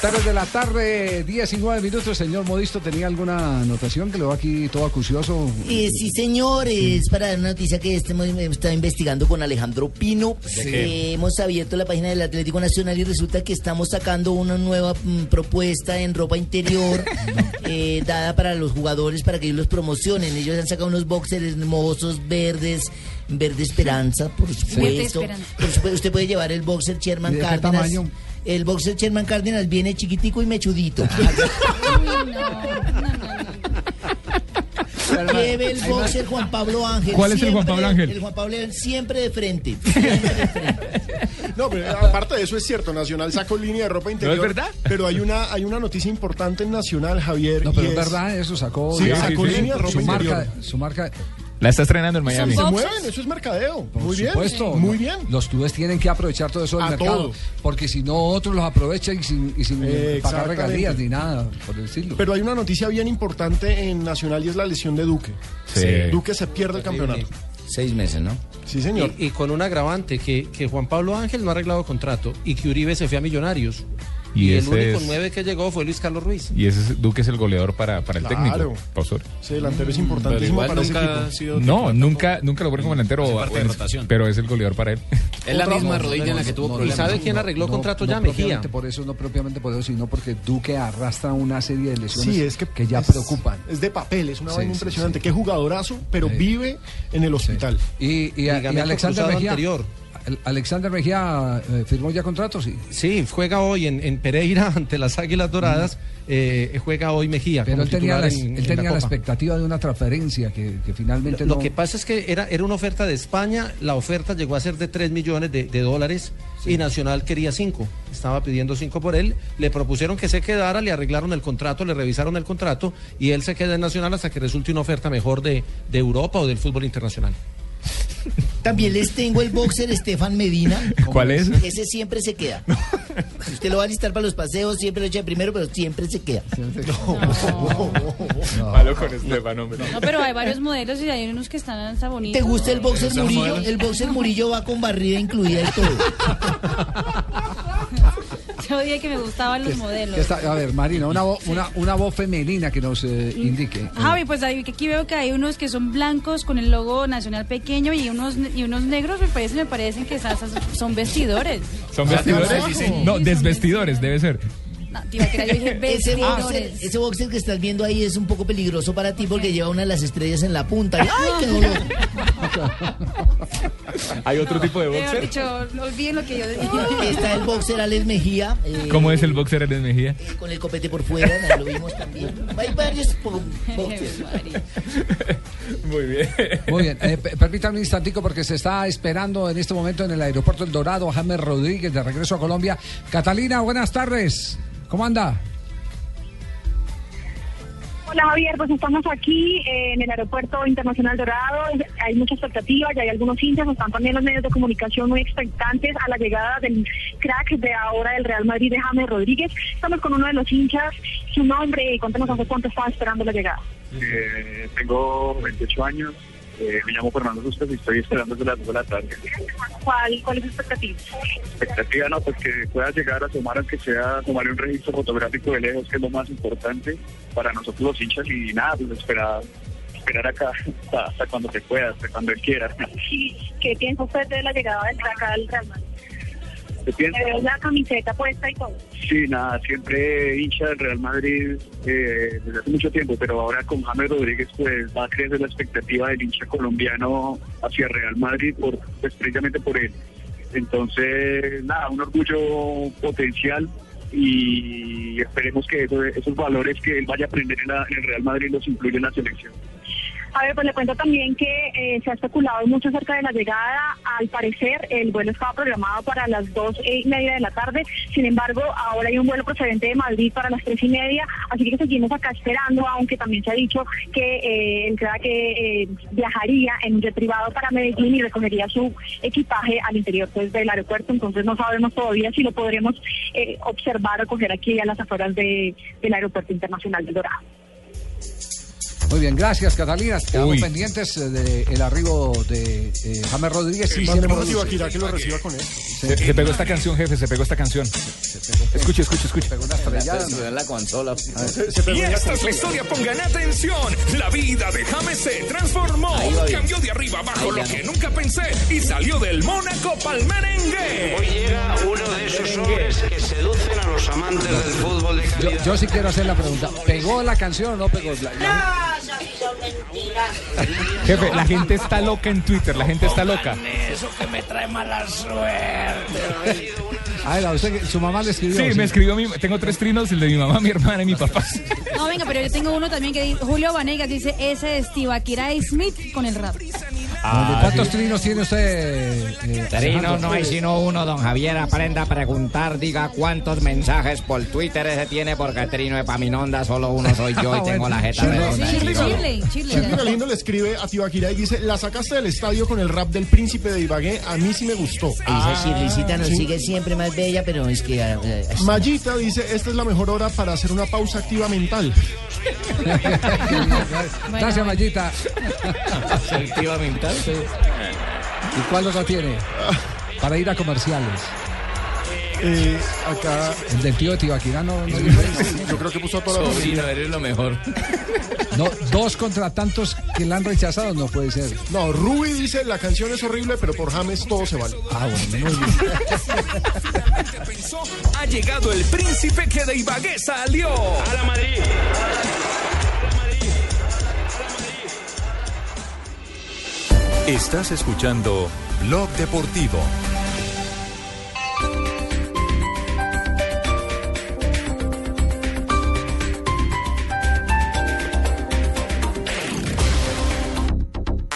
Tarde de la tarde, 19 minutos. Señor Modisto, ¿tenía alguna anotación que lo va aquí todo acucioso? Eh, sí, señores, para dar una noticia que este hemos hemos estado investigando con Alejandro Pino. ¿De Eh, hemos abierto la página del Atlético Nacional y resulta que estamos sacando una nueva mm, propuesta en ropa interior eh, dada para los jugadores para que ellos los promocionen. Ellos han sacado unos boxers hermosos, verdes, verde esperanza, por supuesto. Esperanza. Por supuesto, usted puede llevar el boxer Sherman ¿Y de qué Cárdenas. tamaño? El boxer Sherman Cárdenas viene chiquitico y mechudito. Lleve el boxer Juan Pablo Ángel. ¿Cuál es el Juan siempre- Pablo Ángel? El Juan Pablo Ángel siempre de frente. No, pero aparte de eso es cierto, Nacional sacó línea de ropa interior. ¿No es verdad? Pero hay una, hay una noticia importante en Nacional, Javier. No, pero y es verdad, eso sacó. Sí, sacó línea de ropa su interior. marca, su marca. La está estrenando en Miami. Se mueven, eso es mercadeo. Por Muy bien. supuesto. Muy bien. Los clubes tienen que aprovechar todo eso del A mercado. todo. Porque si no, otros los aprovechan y sin, y sin Eh, pagar regalías ni nada por decirlo. Pero hay una noticia bien importante en Nacional y es la lesión de Duque. Sí. Duque se pierde el campeonato. Seis meses, ¿no? Sí, señor. Y, y con un agravante, que, que Juan Pablo Ángel no ha arreglado contrato y que Uribe se fue a Millonarios. Y, el ese único es- nueve que llegó fue Luis Carlos Ruiz. Y ese es, Duque es el goleador para, para el Claro. técnico. Pausor. Ese delantero es importantísimo para ese equipo. No, nunca, nunca lo pone como delantero, rotación. pero es el goleador para él. Es la misma no, rodilla en la que tuvo no, problemas. ¿Y sabe quién arregló contrato ya? Mejía. por eso, no propiamente por eso, sino porque Duque arrastra una serie de lesiones Sí, es que, ya es- preocupan. Es de papel, es una Sí, vaina sí, impresionante. Qué jugadorazo, pero vive en el hospital. Y, y, y Ligamento Alexander Mejía. anterior. Alexander Mejía eh, firmó ya contrato, sí. Sí, juega hoy en, en Pereira ante las Águilas Doradas. eh, juega hoy Mejía. Pero él tenía, la, titular en- él en tenía la, Copa. expectativa de una transferencia que, que finalmente Lo no. que pasa es que era, era una oferta de España, la oferta llegó a ser de 3 millones de, de dólares y Nacional quería 5. Estaba pidiendo 5 por él, le propusieron que se quedara, le arreglaron el contrato, le revisaron el contrato y él se queda en Nacional hasta que resulte una oferta mejor de, de Europa o del fútbol internacional. También les tengo el boxer Estefan Medina. ¿Cuál es? Ese siempre se queda. Si usted lo va a listar para los paseos, siempre lo echa primero, pero siempre se queda. Malo con Esteban, hombre. No, pero hay varios modelos y hay unos que están hasta bonitos. ¿Te gusta el boxer Murillo? modelos. El boxer Murillo va con barrida incluida y todo. Yo dije que me gustaban los modelos. que está- a ver, Marina, una, vo- una, una voz femenina que nos eh, indique. Javi, pues ahí que aquí veo que hay unos que son blancos con el logo nacional pequeño y unos y unos negros me parece me parecen que esas son vestidores. ¿Son vestidores? No, desvestidores, debe ser. No, tía, que yo dije Ese boxer, vestidores. ese boxer que estás viendo ahí es un poco peligroso para ti porque lleva una de las estrellas en la punta. ¡Ay, qué dolor! ¿Hay otro tipo de Mejor boxer? dicho, no olviden lo que yo dije. Está el boxer Alex Mejía. eh, ¿Cómo es el boxer Ernest Mejía? Con el copete por fuera, lo vimos también. Hay varios boxers. Muy bien. Muy bien, eh, pe- permítame un instantico porque se está esperando en este momento en el aeropuerto El Dorado a James Rodríguez de regreso a Colombia. Catalina, buenas tardes. ¿Cómo anda? Hola Javier, pues estamos aquí eh, en el Aeropuerto Internacional Dorado. Hay mucha expectativa, ya hay algunos hinchas, están también los medios de comunicación muy expectantes a la llegada del crack de ahora del Real Madrid de James Rodríguez. Estamos con uno de los hinchas, su nombre y cuéntanos hace cuánto estaba esperando la llegada. Eh, tengo 28 años, eh, me llamo Fernando Sustas y estoy esperando desde las 2 de la tarde. ¿Cuál, cuál es su expectativa? Expectativa, no, pues que pueda llegar a tomar, aunque sea tomar un registro fotográfico de lejos, que es lo más importante para nosotros los hinchas y nada, pues esperar, esperar acá hasta, hasta cuando se pueda, hasta cuando él quiera. ¿Y ¿Qué piensa usted de la llegada del crack al Real Madrid? ¿Qué piensa? Le veo la camiseta puesta y todo. Sí, nada, siempre hincha del Real Madrid eh, desde hace mucho tiempo, pero ahora con James Rodríguez pues va a crecer la expectativa del hincha colombiano hacia Real Madrid por pues, precisamente por él. Entonces, nada, un orgullo potencial y esperemos que eso- esos valores que él vaya a aprender en, la- en el Real Madrid los incluya en la selección. A ver, pues le cuento también que eh, se ha especulado mucho acerca de la llegada. Al parecer, el vuelo estaba programado para las dos y media de la tarde. Sin embargo, ahora hay un vuelo procedente de Madrid para las tres y media. Así que seguimos acá esperando, aunque también se ha dicho que eh, el que eh, viajaría en un jet privado para Medellín y recogería su equipaje al interior pues, del aeropuerto. Entonces, no sabemos todavía si lo podremos eh, observar o coger aquí a las afueras de- del Aeropuerto Internacional del Dorado. Muy bien, gracias Catalina. Uy. pendientes eh, del arribo de eh, James Rodríguez. Sí, que lo reciba con él. Se, se pegó esta canción, jefe, se pegó esta canción. Escuche, escuche, escuche. En la consola. Y esta es la historia, pongan atención. La vida de James se transformó. Cambió de arriba abajo lo que no. nunca pensé y salió del Mónaco pa'l merengue. Hoy llega uno de esos hombres que seducen a los amantes del fútbol de Yo, calidad. yo sí quiero hacer la pregunta. ¿Pegó la canción o no pegó? La- la- Jefe, la gente está loca en Twitter, la gente está loca. Eso que me trae mala suerte. A ver, a usted, que- su mamá le escribió. Sí, me escribió mi, tengo tres trinos, el de mi mamá, mi hermana y mi papá. No, venga, pero yo tengo uno también que dice, Julio Vanegas dice, ese es Tibaquira Smith con el rap. Ah, ¿Cuántos trinos tiene usted? eh, Trino Alejandro? no hay sino uno, don Javier. Aprenda a preguntar, diga cuántos mensajes por Twitter ese tiene, porque Trino de Paminonda solo uno soy yo y tengo la jeta redonda. Chile, Chile, Chile. Galindo le escribe a Tibaquirá y dice, la sacaste del estadio con el rap del príncipe de Ibagué, a mí sí me gustó. Esa Shirleycita nos Sí. sigue siempre más bella, pero es que... eh, eh, Mayita dice, esta es la mejor hora para hacer una pausa activa mental. Gracias, Mayita. Activa mental. ¿Y cuál otra tiene? Para ir a comerciales. Eh, acá. El del tío de Tibaquirá no, no Yo creo que puso toda la Sobrino, eres lo mejor. No, dos contra tantos que la han rechazado no puede ser. No, Ruby dice la canción es horrible, pero por James todo se vale. Ah, bueno, muy bien. ha llegado el príncipe que de Ibagué salió. A la Madrid. Estás escuchando Blog Deportivo.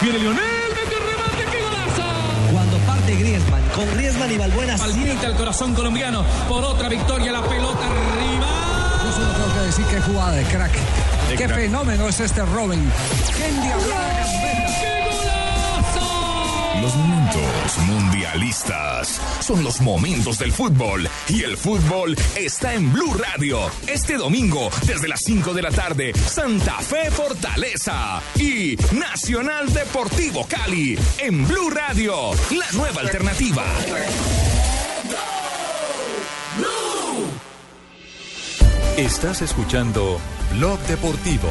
Viene Lionel, mete remate, qué golazo. Cuando parte Griezmann, con Griezmann y Balbuena Al límite al corazón colombiano por otra victoria, la pelota arriba. Yo solo tengo que decir que jugada de crack. De Qué crack. fenómeno es este Robin. ¡Qué Los momentos mundialistas son los momentos del fútbol y el fútbol está en Blue Radio. Este domingo, desde las 5 de la tarde, Santa Fe Fortaleza y Nacional Deportivo Cali en Blue Radio, la nueva alternativa. Estás escuchando Blog Deportivo.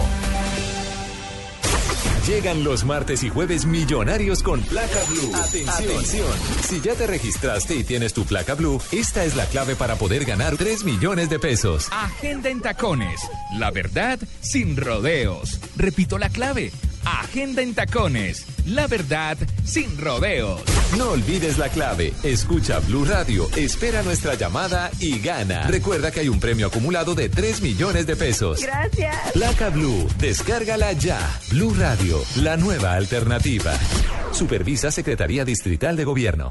Llegan los martes y jueves millonarios con placa blue. Atención. Si ya te registraste y tienes tu placa blue, esta es la clave para poder ganar 3 millones de pesos. Agenda en tacones. La verdad sin rodeos. Repito la clave. Agenda en tacones. La verdad sin rodeos. No olvides la clave. Escucha Blue Radio, espera nuestra llamada y gana. Recuerda que hay un premio acumulado de 3 millones de pesos. Gracias. Placa Blue, descárgala ya. Blue Radio, la nueva alternativa. Supervisa Secretaría Distrital de Gobierno.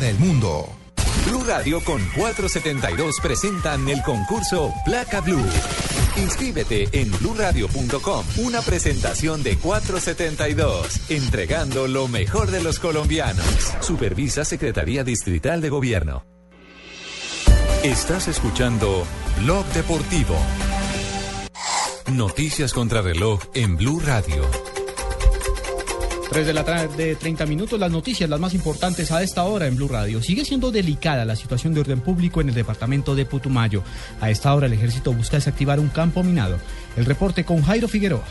para el mundo. Blue Radio con 472 presentan el concurso Placa Blue. Inscríbete en bluradio.com. Una presentación de 472, entregando lo mejor de los colombianos. Supervisa Secretaría Distrital de Gobierno. Estás escuchando Blog Deportivo. Noticias contra reloj en Blue Radio. 3 de la tarde, 30 minutos, las noticias, las más importantes a esta hora en Blue Radio. Sigue siendo delicada la situación de orden público en el departamento de Putumayo. A esta hora el ejército busca desactivar un campo minado. El reporte con Jairo Figueroa.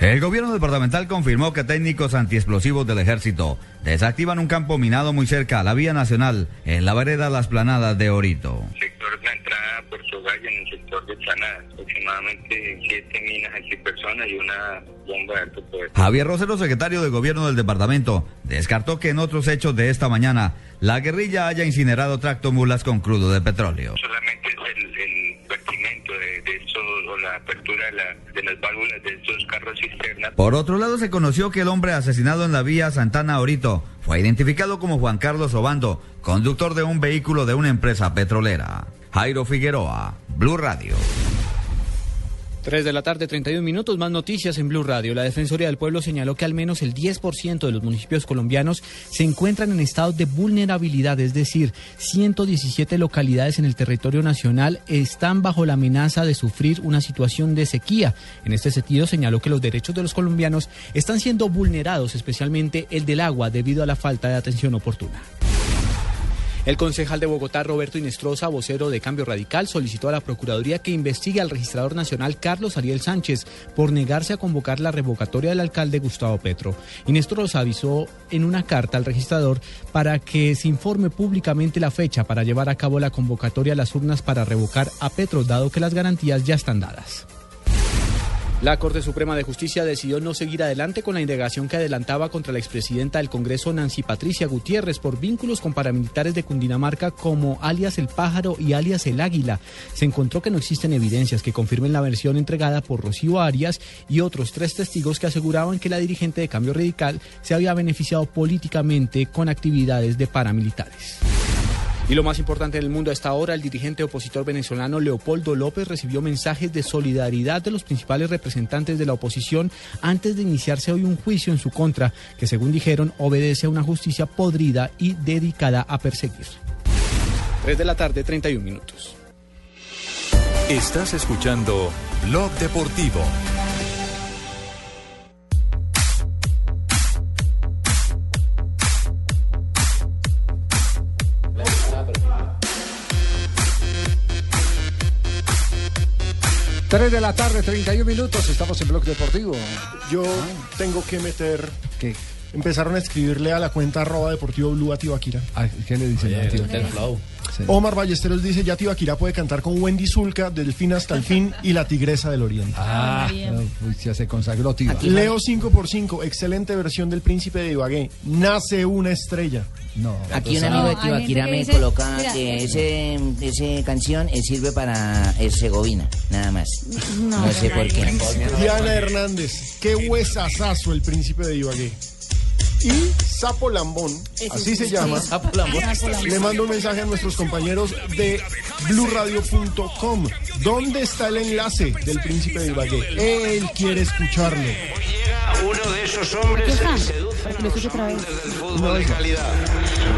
El gobierno departamental confirmó que técnicos antiexplosivos del ejército desactivan un campo minado muy cerca a la vía nacional en la vereda Las Planadas de Orito. sector la entrada por Sogaya en el sector de Chanada. Aproximadamente siete minas antipersonas y una bomba de alto poder. Javier Rosero, secretario de gobierno del departamento, descartó que en otros hechos de esta mañana la guerrilla haya incinerado tractomulas con crudo de petróleo. Solamente es el, el de, de estos, o la apertura de, la- de las válvulas de carros. Por otro lado, se conoció que el hombre asesinado en la vía Santana Orito fue identificado como Juan Carlos Obando, conductor de un vehículo de una empresa petrolera. Jairo Figueroa, Blue Radio. 3 de la tarde, 31 minutos, más noticias en Blue Radio. La Defensoría del Pueblo señaló que al menos el 10% de los municipios colombianos se encuentran en estado de vulnerabilidad, es decir, 117 localidades en el territorio nacional están bajo la amenaza de sufrir una situación de sequía. En este sentido, señaló que los derechos de los colombianos están siendo vulnerados, especialmente el del agua, debido a la falta de atención oportuna. El concejal de Bogotá, Roberto Inestrosa, vocero de Cambio Radical, solicitó a la Procuraduría que investigue al registrador nacional Carlos Ariel Sánchez por negarse a convocar la revocatoria del alcalde Gustavo Petro. Inestrosa avisó en una carta al registrador para que se informe públicamente la fecha para llevar a cabo la convocatoria a las urnas para revocar a Petro, dado que las garantías ya están dadas. La Corte Suprema de Justicia decidió no seguir adelante con la indagación que adelantaba contra la expresidenta del Congreso Nancy Patricia Gutiérrez por vínculos con paramilitares de Cundinamarca como alias El Pájaro y alias El Águila. Se encontró que no existen evidencias que confirmen la versión entregada por Rocío Arias y otros tres testigos que aseguraban que la dirigente de Cambio Radical se había beneficiado políticamente con actividades de paramilitares. Y lo más importante en el mundo a esta hora, el dirigente opositor venezolano Leopoldo López recibió mensajes de solidaridad de los principales representantes de la oposición antes de iniciarse hoy un juicio en su contra, que según dijeron obedece a una justicia podrida y dedicada a perseguir. 3 de la tarde, 31 minutos. Estás escuchando Blog Deportivo. Tres de la tarde, 31 minutos, estamos en Blog Deportivo. Yo tengo que meter. ¿Qué? Empezaron a escribirle a la cuenta arroba deportivo blue a Tibaquira. Ah, ¿Qué le dicen a? Sí. Omar Ballesteros dice, ya Tibaquira puede cantar con Wendy Zulka del fin hasta el fin y la tigresa del oriente. Ah, uy, ya se consagró Tío. Leo 5x5, excelente versión del príncipe de Ibagué. Nace una estrella. No. Aquí un No, amigo de Tibaquira me coloca que ese, ese canción eh, sirve para Herzegovina, nada más. No, sé por qué. Diana Hernández, qué huesazazo el príncipe de Ibagué. Y Sapo Lambón, así se llama. Sapo Lambón. Le mando un mensaje a nuestros compañeros de blurradio.com. ¿Dónde está el enlace del príncipe de Ibagué? Él quiere escucharlo. Uno de esos hombres que seducen a del fútbol de calidad.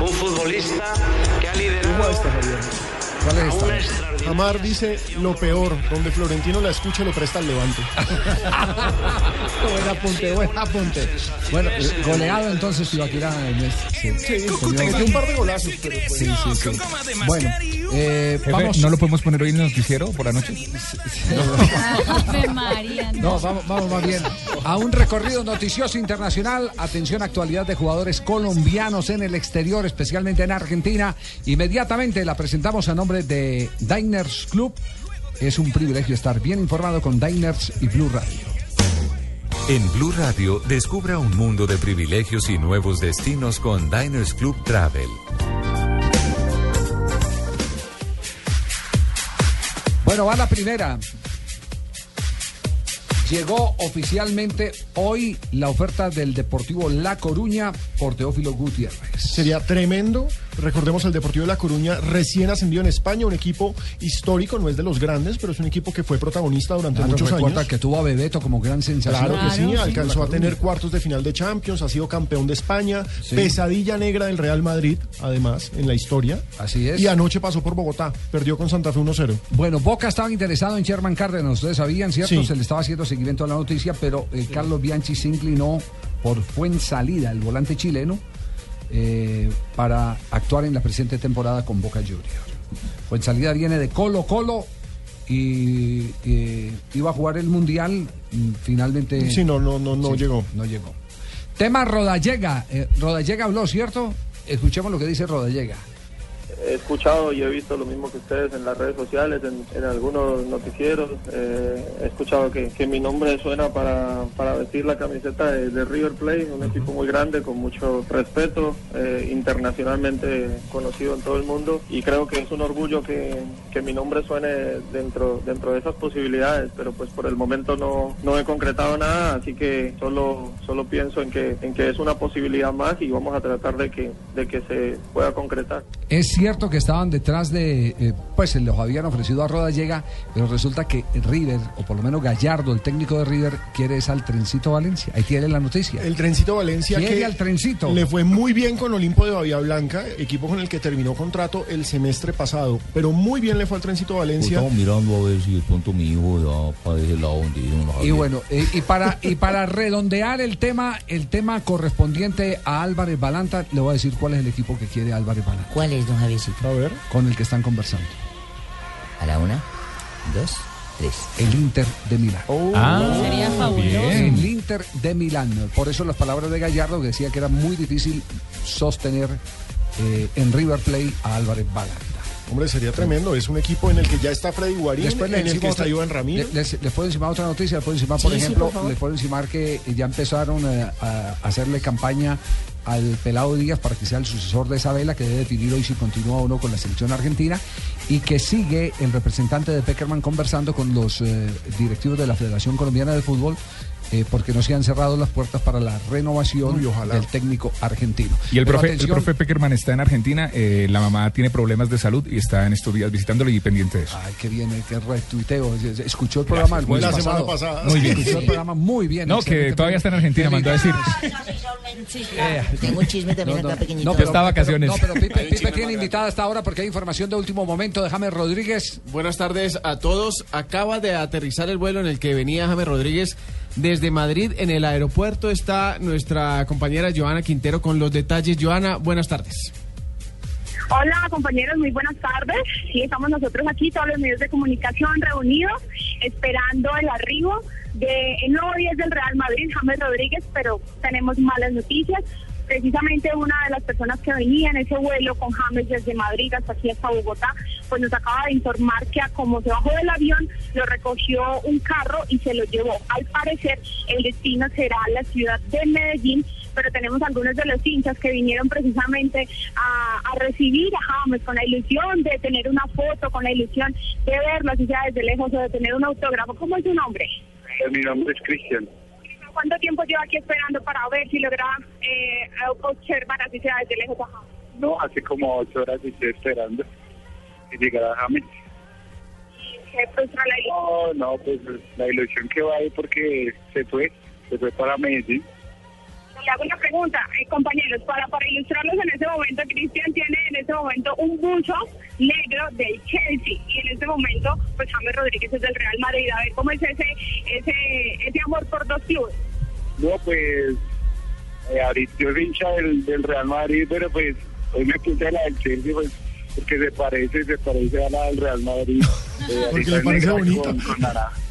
Un futbolista que ha liderado ¿Cuál es esta? Amar dice lo peor, donde Florentino la escucha lo presta al levante. buen apunte, buen apunte. Bueno, goleado entonces Tibaquira en este. Sí, Metió un par de golazos, pero pues- Sí, sí, sí. Bueno, eh, Jefe, vamos. ¿no lo podemos poner hoy en el noticiero por la noche? No, vamos, vamos más bien a un recorrido noticioso internacional. Atención, actualidad de jugadores colombianos en el exterior, especialmente en Argentina. Inmediatamente la presentamos a nombre de Diners Club. Es un privilegio estar bien informado con Diners y Blue Radio. En Blue Radio, descubra un mundo de privilegios y nuevos destinos con Diners Club Travel. Bueno, va la primera. Llegó oficialmente hoy la oferta del Deportivo La Coruña por Teófilo Gutiérrez. Sería tremendo. Recordemos el Deportivo de La Coruña recién ascendido en España, un equipo histórico, no es de los grandes, pero es un equipo que fue protagonista durante Claro, muchos años. que tuvo a Bebeto como gran sensación. Claro que sí, alcanzó a tener cuartos de final de Champions, ha sido campeón de España, Sí. pesadilla negra del Real Madrid, además, en la historia. Así es. Y anoche pasó por Bogotá, perdió con Santa Fe 1-0. Bueno, Boca estaba interesado en Sherman Cárdenas, ustedes sabían, ¿cierto? Sí. Se le estaba haciendo seguimiento a la noticia, pero eh, Carlos Bianchi se inclinó por Fuensalida, el volante chileno, eh, para actuar en la presente temporada con Boca Juniors. Fuensalida viene de Colo Colo y eh, iba a jugar el Mundial, mm, finalmente... Sí, no, no, no, no Sí, llegó. No llegó. Tema Rodallega. Eh, Rodallega habló, ¿cierto? Escuchemos lo que dice Rodallega. He escuchado y he visto lo mismo que ustedes en las redes sociales, en, algunos noticieros. Eh, he escuchado que, que mi nombre suena para, para vestir la camiseta de, de River Plate, un equipo muy grande, con mucho respeto, eh, internacionalmente conocido en todo el mundo. Y creo que es un orgullo que, que mi nombre suene dentro, dentro de esas posibilidades, pero pues por el momento no, no he concretado nada, así que solo, solo pienso en que, en que es una posibilidad más y vamos a tratar de que, de que se pueda concretar. Que estaban detrás de, eh, pues se los habían ofrecido a Rodallega, pero resulta que River, o por lo menos Gallardo, el técnico de River, quiere es al Trencito Valencia. Ahí tiene la noticia. El Trencito Valencia Quiere que al Trencito. le fue muy bien con Olimpo de Bahía Blanca, equipo con el que terminó contrato el semestre pasado, pero muy bien le fue al Trencito Valencia. Estamos mirando a ver si de pronto mi hijo ya para ese lado donde yo no Y bueno, eh, y para y para redondear el tema, el tema correspondiente a Álvarez Balanta, le voy a decir cuál es el equipo que quiere Álvarez Balanta. ¿Cuál es, don Javier? Javiercito? A ver. Con el que están conversando. A la una, dos, tres. El Inter de Milán. Ah, Sería fabuloso. bien. El Inter de Milán. Por eso las palabras de Gallardo que decía que era muy difícil sostener eh, en River Play a Álvarez Balanta. Hombre, sería tremendo. Es un equipo en el que ya está Freddy Guarín, Después le en el que está otra- Iván Ramírez. le- Les, les puedo encimar otra noticia, les puedo encimar, por Sí, sí, ejemplo, por les puedo encimar que ya empezaron eh, a, hacerle campaña al Pelado Díaz para que sea el sucesor de Isabela, que debe definir hoy si continúa o no con la selección argentina, y que sigue el representante de Peckerman conversando con los eh, directivos de la Federación Colombiana de Fútbol. Eh, porque no se han cerrado las puertas para la renovación del técnico argentino. Y el Pero profe, el atención, profe Peckerman está en Argentina, eh, la mamá tiene problemas de salud y está en estos días visitándolo y pendiente de eso. Ay, qué bien, eh, qué retuiteo. Escuchó el programa el Muy jueves bien. pasado. La semana pasada. Muy bien. Escuchó el programa muy bien. No, que todavía está en Argentina, mandó a decir. Tengo un chisme también No, no, acá pequeñito. no, pero- Está vacaciones. No, pero Pipe, Pipe tiene invitada hasta ahora porque hay información de último momento de James Rodríguez. Buenas tardes a todos. Acaba de aterrizar el vuelo en el que venía James Rodríguez desde Madrid. En el aeropuerto está nuestra compañera Joana Quintero con los detalles. Joana, buenas tardes. Hola compañeros, muy buenas tardes. Sí, estamos nosotros aquí, todos los medios de comunicación reunidos, esperando el arribo de el nuevo 10 del Real Madrid, James Rodríguez, pero tenemos malas noticias. Precisamente una de las personas que venía en ese vuelo con James desde Madrid hasta aquí hasta Bogotá, pues nos acaba de informar que a como se bajó del avión, lo recogió un carro y se lo llevó. Al parecer, el destino será la ciudad de Medellín, pero tenemos algunos de los hinchas que vinieron precisamente a, recibir a James con la ilusión de tener una foto, con la ilusión de verlo así sea desde lejos o de tener un autógrafo. ¿Cómo es su nombre? Eh, Mi nombre es Cristian. ¿Cuánto tiempo lleva aquí esperando para ver si logra eh, observar así sea desde lejos a James? No, hace como ocho horas estoy esperando que llegara James. ¿Qué frustra la ilusión? No, no, pues la ilusión que va ahí porque se fue, se fue para Medellín. Le hago una pregunta, eh, compañeros, para, para ilustrarlos en este momento, Cristian tiene en este momento un buzo negro del Chelsea y en este momento, pues James Rodríguez es del Real Madrid. A ver, ¿cómo es ese, ese, ese amor por dos clubes? No, pues eh, ahorita yo soy hincha del, del Real Madrid, pero pues hoy me puse la del Chelsea, pues porque se parece, se parece a la del Real Madrid. Eh, Porque le parece bonita. Con.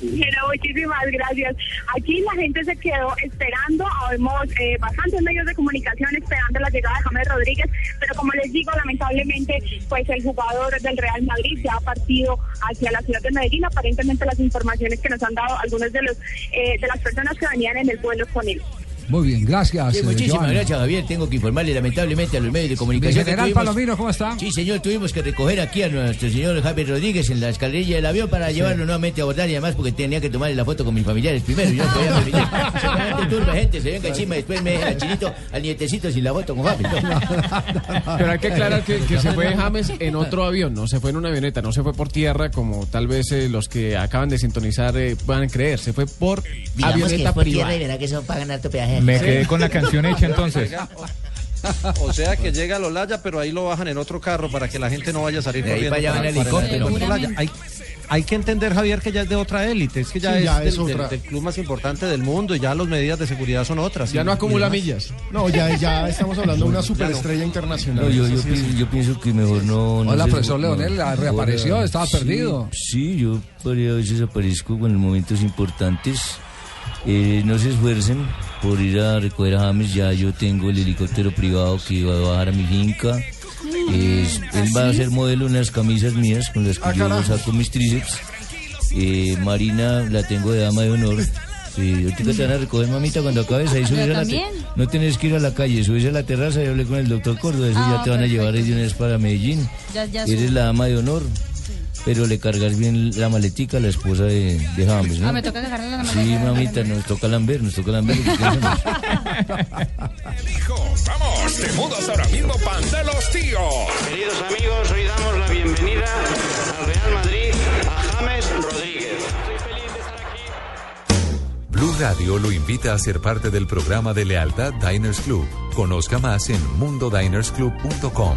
Pero muchísimas gracias. Aquí la gente se quedó esperando, habemos eh, bastantes medios de comunicación esperando la llegada de James Rodríguez, pero como les digo, lamentablemente, pues el jugador del Real Madrid ya ha partido hacia la ciudad de Medellín. Aparentemente las informaciones que nos han dado algunos de los eh, de las personas que venían en el vuelo con él. Muy bien, gracias. Sí, eh, muchísimas Joana. gracias, Javier. Tengo que informarle lamentablemente a los medios de comunicación. General tuvimos- Palomino, ¿cómo está? Sí, señor, tuvimos que recoger aquí a nuestro señor Javier Rodríguez en la escalerilla del avión para llevarlo nuevamente a abordar y además porque tenía que tomarle la foto con mis familiares primero. Yo no podía permitir. Turba gente se venga encima después me deja al chinito, al nietecito sin la foto con Javier. Pero hay que aclarar que, que se fue James en otro avión, no se fue en una avioneta, no se fue por tierra como tal vez eh, los que acaban de sintonizar eh, puedan creer. Se fue por Digamos que avioneta es por privada. tierra y verá que eso pagan harto peaje. Me quedé con la canción hecha entonces. O sea que llega a Lolaya, pero ahí lo bajan en otro carro para que la gente no vaya a salir ahí corriendo. para helicóptero. Hay, hay que entender, Javier, que ya es de otra élite. Es que ya Sí, es, ya del, es del- otra. del club más importante del mundo y ya las medidas de seguridad son otras. Ya no acumula millas. No, ya, ya estamos hablando de una no. superestrella internacional. No, yo, yo, sí pienso, yo pienso que mejor no... no Hola, se- profesor Leonel, la reapareció, estaba sí, perdido. Sí, yo por ahí a veces aparezco en momentos importantes. Eh, no se esfuercen por ir a recoger a James, ya yo tengo el helicóptero privado que va a bajar a mi finca. Es- él va a ser modelo en las camisas mías con las que Ah, yo saco mis tríceps. Eh, Marina la tengo de dama de honor. Sí, ahorita te van a recoger, mamita, cuando acabes ahí subir a la te-. No tienes que ir a la calle, subes a la terraza y hablé con el doctor Córdoba, eso Ah, ya te van a perfecto, llevar de una vez para Medellín. Ya- ya Eres la dama de honor, pero le cargas bien la maletica a la esposa de, de James, ¿no? Ah, me toca dejarle la Sí, maleta. mamita, nos toca lamber, nos toca lamber. hacemos. Vamos, te mudas ahora mismo pan de los tíos. Queridos amigos, hoy damos la bienvenida al Real Madrid a James Rodríguez. Blue Radio lo invita a ser parte del programa de lealtad Diners Club. Conozca más en mundodinersclub.com.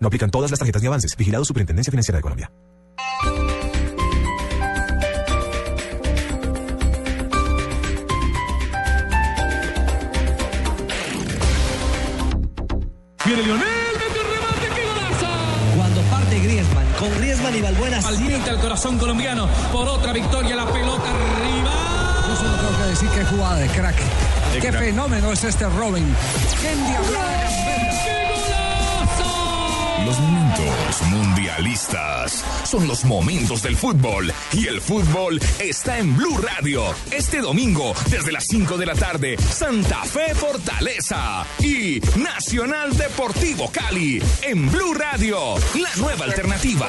No aplican todas las tarjetas ni avances. Vigilado Superintendencia Financiera de Colombia. Viene Lionel, mete un remate, qué golazo. Cuando parte Griezmann, con Griezmann y Balbuena Alienta el corazón colombiano por otra victoria, la pelota arriba. Yo solo tengo que decir que jugada de crack. De Qué crack. fenómeno es este Robin. ¡Qué Los momentos mundialistas son los momentos del fútbol y el fútbol está en Blue Radio. Este domingo desde las 5 de la tarde, Santa Fe Fortaleza y Nacional Deportivo Cali en Blue Radio, la nueva alternativa.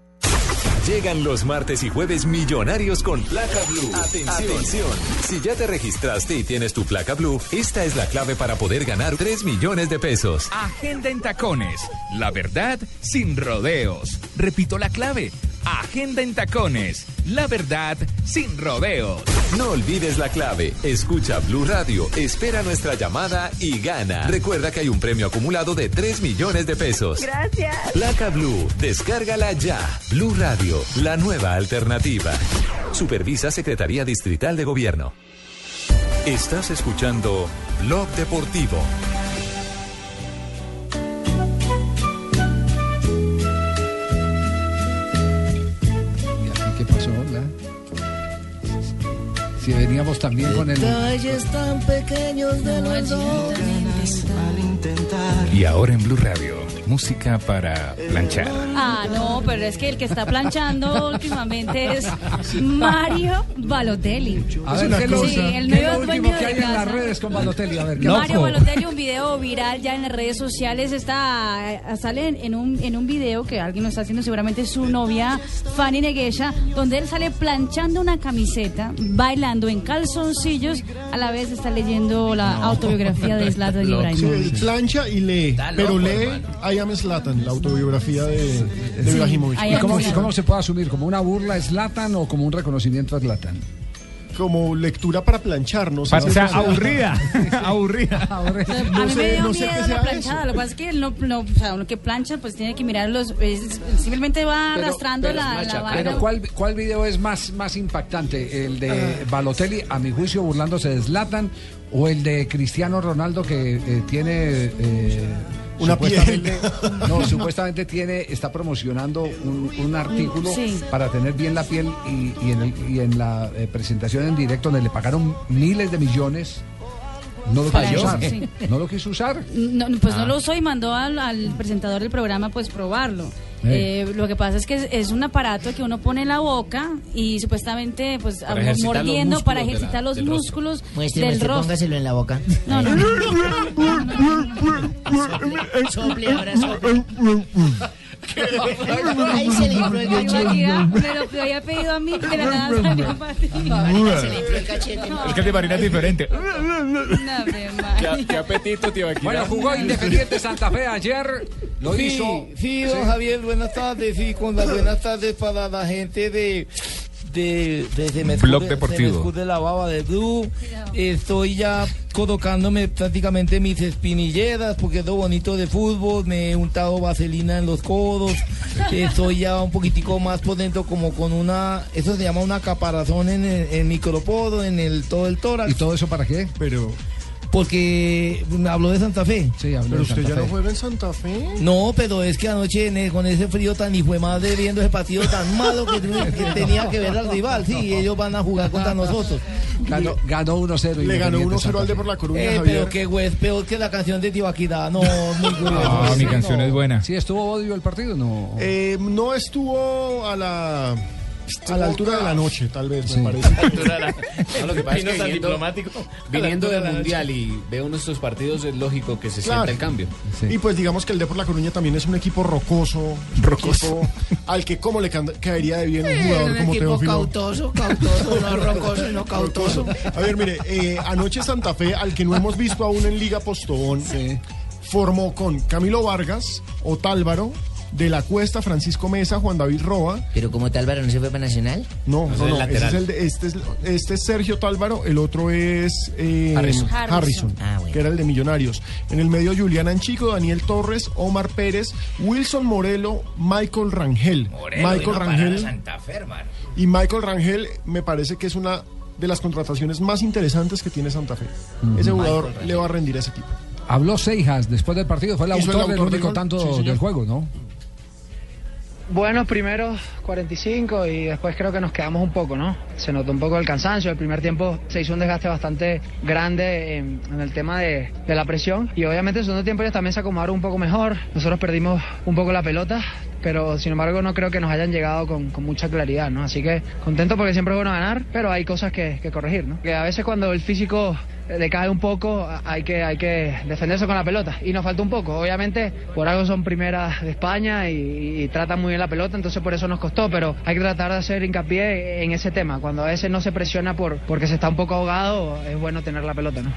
Llegan los martes y jueves millonarios con placa blue. Atención. Si ya te registraste y tienes tu placa blue, esta es la clave para poder ganar 3 millones de pesos. Agenda en tacones. La verdad sin rodeos. Repito la clave. Agenda en tacones. La verdad sin rodeos. No olvides la clave. Escucha Blue Radio, espera nuestra llamada y gana. Recuerda que hay un premio acumulado de 3 millones de pesos. Gracias. Placa Blue, descárgala ya. Blue Radio, la nueva alternativa. Supervisa Secretaría Distrital de Gobierno. Estás escuchando Blog Deportivo. Si veníamos también con el... Detalles tan pequeños de los dos. Y ahora en Blue Radio, música para planchar. Ah, no, pero es que el que está planchando últimamente es Mario Balotelli. A ver, ¿qué, lo- Sí, el qué es nuevo lo dueño último que de hay en las casa. redes con Balotelli? A ver, ¿qué Mario? Balotelli, un video viral ya en las redes sociales, está eh, sale en, un, en un video que alguien lo está haciendo, seguramente su novia Fanny Neguesha, donde él sale planchando una camiseta, bailando en calzoncillos, a la vez está leyendo la autobiografía de Zlatan Sí, Ibrahimovic. él plancha y lee, pero lee I Am Slatan, la autobiografía de, de Ibrahimovic. ¿Y cómo, y cómo se puede asumir? ¿Como una burla a Zlatan o como un reconocimiento a Zlatan? Como lectura para planchar, no sé. Para- o sea, aburrida. Aburrida. a mí No me sé, dio no sé miedo qué la sea planchada. Lo que pasa es que él no, no, o sea, uno que plancha, pues tiene que mirar los. es- simplemente va Pero- arrastrando pero- la, la vara. Pero ¿cuál, ¿cuál video es más, más impactante? ¿El Ah. de Balotelli, a mi juicio, burlándose de Zlatan? ¿O el de Cristiano Ronaldo que eh, tiene... eh, Una supuestamente- No, supuestamente tiene, está promocionando un, un artículo Sí. para tener bien la piel y, y en, el- y en la eh, presentación en directo donde le pagaron miles de millones. No lo quiso usar. Sí. No lo quiso usar. No, no, pues Ah. no lo usó y mandó al, al presentador del programa pues probarlo. Eh, lo que pasa es que es, es un aparato que uno pone en la boca y supuestamente pues Para am- ejercitar los mordiendo músculos para la- ejercitar los del músculos Muestre, del muestre, rostro. póngaselo en la boca. No, no, no. Sople, ahora sople. Ahí se le infló el cachete. me lo había pedido a mí, de la nada salió para ti. Se le infló el cachete. Es que el de Marina es diferente. ¿Qué, qué apetito, tío. Aquí. Bueno, jugó Independiente Santa Fe ayer. Lo sí, hizo. Sí, don Sí. Javier, buenas tardes. Sí, con las buenas tardes para la gente de. De, de, se me Blog escude- Deportivo. se me escude la baba de Blue. Estoy ya colocándome prácticamente mis espinilleras porque es lo bonito de fútbol. Me he untado vaselina en los codos. Estoy ya un poquitico más por dentro, como con una. Eso se llama una caparazón en el, en el micropodo, en el todo el tórax. ¿Y todo eso para qué? Pero. Porque me habló de Santa Fe. Sí, habló Pero de usted Santa ya Fe. no juega en Santa Fe. No, pero es que anoche en el- con ese frío tan hijo de madre viendo ese partido tan malo que, que tenía que ver al rival. Sí, ellos van a jugar contra nosotros. Ganó, ganó 1-0. Le ganó Independiente 1-0 Santa al de por la Coruña, Eh, pero qué güey, peor que la canción de Tibaquidad. No, muy curioso. Ah, mi canción es buena. ¿Sí estuvo odio el partido? No. Eh, no estuvo a la a la altura de la noche, tal vez, Sí. me parece. No, lo que pasa es que tan viniendo, diplomático. viniendo A la del de la Mundial y ve uno de estos partidos, es lógico que se Claro. sienta el cambio. Y pues digamos que el Depor La Coruña también es un equipo rocoso, un equipo al que como le caería de bien un jugador un como equipo Teófilo. cautoso, cautoso, no rocoso, no cautoso. A ver, mire, eh, anoche Santa Fe, al que no hemos visto aún en Liga Postobón, formó con Camilo Vargas, Otálvaro, De la Cuesta, Francisco Mesa, Juan David Roa. Pero como Tálvaro no se fue para Nacional. No, No, no, ese es el de- este, es, este es Sergio Tálvaro, el otro es eh, Harrison. Harrison, Harrison. Ah, bueno. que era el de Millonarios. En el medio Julián Anchico, Daniel Torres, Omar Pérez, Wilson Morelo, Michael Rangel. Michael Rangel Santa Fe, y Michael Rangel me parece que es una de las contrataciones más interesantes que tiene Santa Fe. Ese jugador le va a rendir a ese equipo. Habló Seijas después del partido. Fue el Hizo el autor del autor del único tanto Sí, del juego, ¿no? Buenos primeros 45 y después creo que nos quedamos un poco, ¿no? Se notó un poco el cansancio. El primer tiempo se hizo un desgaste bastante grande en, en el tema de, de la presión y obviamente el segundo tiempo ellos también se acomodaron un poco mejor. Nosotros perdimos un poco la pelota, pero sin embargo no creo que nos hayan llegado con, con mucha claridad, ¿no? Así que contento porque siempre es bueno ganar, pero hay cosas que, que corregir, ¿no? Que a veces cuando el físico eh, decae un poco, hay que, hay que defenderse con la pelota. Y nos falta un poco. Obviamente, por algo son primeras de España y, y tratan muy bien la pelota, entonces por eso nos costó. Pero hay que tratar de hacer hincapié en ese tema. Cuando a veces no se presiona por porque se está un poco ahogado, es bueno tener la pelota, ¿no?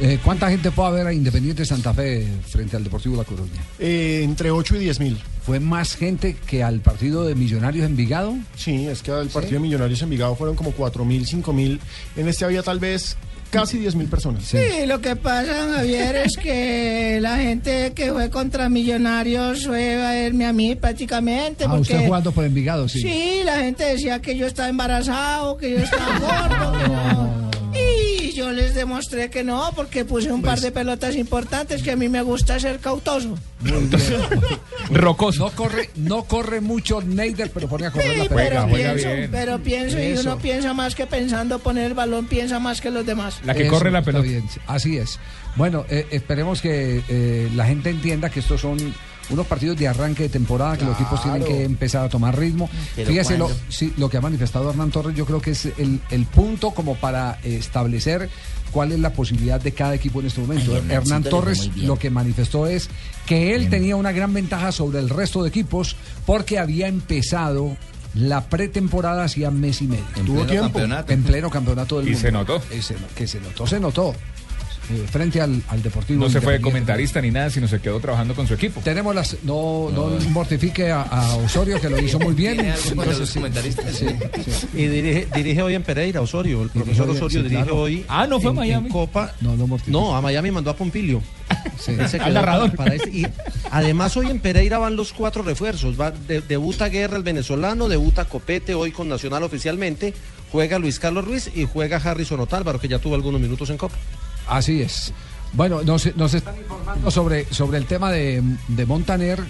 Eh, ¿Cuánta gente puede haber a Independiente Santa Fe frente al Deportivo La Coruña? Eh, entre 8 y 10 mil. ¿Fue más gente que al partido de Millonarios Envigado? Sí, es que el partido de Millonarios en Vigado fueron como 4 mil, 5 mil. En este había tal vez casi 10 mil personas. Sí, lo que pasa, Javier, es que la gente que fue contra Millonarios fue a verme a mí prácticamente. Ah, porque usted jugando por Envigado, sí. Sí, la gente decía que yo estaba embarazado, que yo estaba gordo, que no. Y yo les demostré que no, porque puse un par Pues de pelotas importantes que a mí me gusta ser cautoso. Rocoso. No corre, no corre mucho Neider, pero pone a correr la Sí, pelota. pero pienso, pero pienso y Eso. uno piensa más que pensando poner el balón, piensa más que los demás. Eso, está bien, así es. Bueno, eh, esperemos que eh, la gente entienda que estos son unos partidos de arranque de temporada, que los equipos tienen que empezar a tomar ritmo. Pero Fíjese lo, sí, lo que ha manifestado Hernán Torres, yo creo que es el, el punto como para eh, establecer cuál es la posibilidad de cada equipo en este momento. Ay, Hernán Torres lo que manifestó es que él tenía una gran ventaja sobre el resto de equipos porque había empezado la pretemporada hacía mes y medio. En Tuvo pleno tiempo. campeonato. En pleno campeonato del Y mundo. se notó. Eh, que se notó, se notó. Eh, frente al, al Deportivo. No se fue comentarista ni nada, sino se quedó trabajando con su equipo. Tenemos las. No, no, mortifique a, a Osorio, que lo hizo muy bien. ¿Tiene algo contra Entonces, comentaristas? sí, sí. Y dirige, dirige hoy en Pereira, Osorio. El profesor hoy, Osorio sí, dirige claro. hoy. Ah, ¿no fue a en- Miami? en Copa. No, no, mortifique. No, a Miami mandó a Pompilio. Sí. Al narrador. para- para este- y además hoy en Pereira van los cuatro refuerzos. Va, de- debuta Guerra el venezolano, debuta Copete hoy con Nacional oficialmente, juega Luis Carlos Ruiz y juega Harrison Otálvaro, que ya tuvo algunos minutos en Copa. Así es. Bueno, nos, nos están informando sobre, sobre el tema de, de Montaner,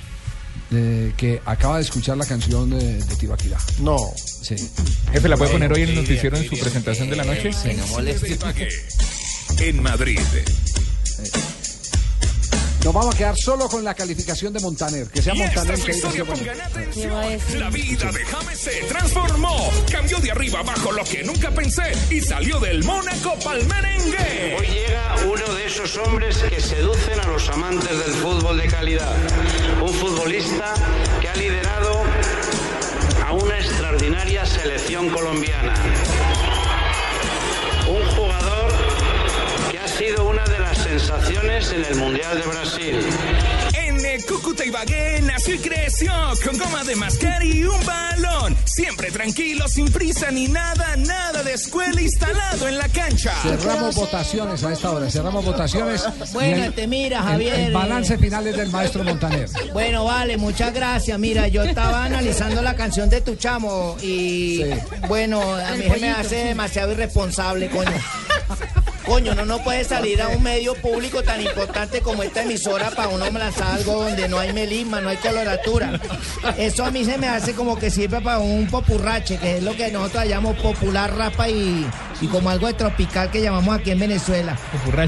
eh, que acaba de escuchar la canción de, de Tibaquirá. No. Sí. Jefe, ¿la puede poner hoy en el noticiero en su presentación de la noche? En Madrid. Nos vamos a quedar solo con la calificación de Montaner. Que sea Y esta Montaner es la que atención. La vida de James se transformó. Cambió de arriba abajo lo que nunca pensé y salió del Mónaco pa'l merengue. Hoy llega uno de esos hombres que seducen a los amantes del fútbol de calidad. Un futbolista que ha liderado a una extraordinaria selección colombiana. Sensaciones en el Mundial de Brasil. En el Cúcuta Ibagué nació y creció con goma de mascar y un balón. Siempre tranquilo, sin prisa ni nada, nada de escuela instalado en la cancha. Cerramos votaciones a esta hora, cerramos votaciones. Bueno, Y el- te mira, el- Javier. El, balance final es del maestro Montaner. Bueno, vale, muchas gracias. Mira, yo estaba analizando la canción de tu chamo y bueno, a mí se me hace sí. demasiado irresponsable, coño. Coño, no, no puede salir a un medio público tan importante como esta emisora para uno lanzar algo donde no hay melisma, no hay coloratura. Eso a mí se me hace como que sirve para un popurrache, que es lo que nosotros llamamos popular rapa y, y como algo de tropical que llamamos aquí en Venezuela.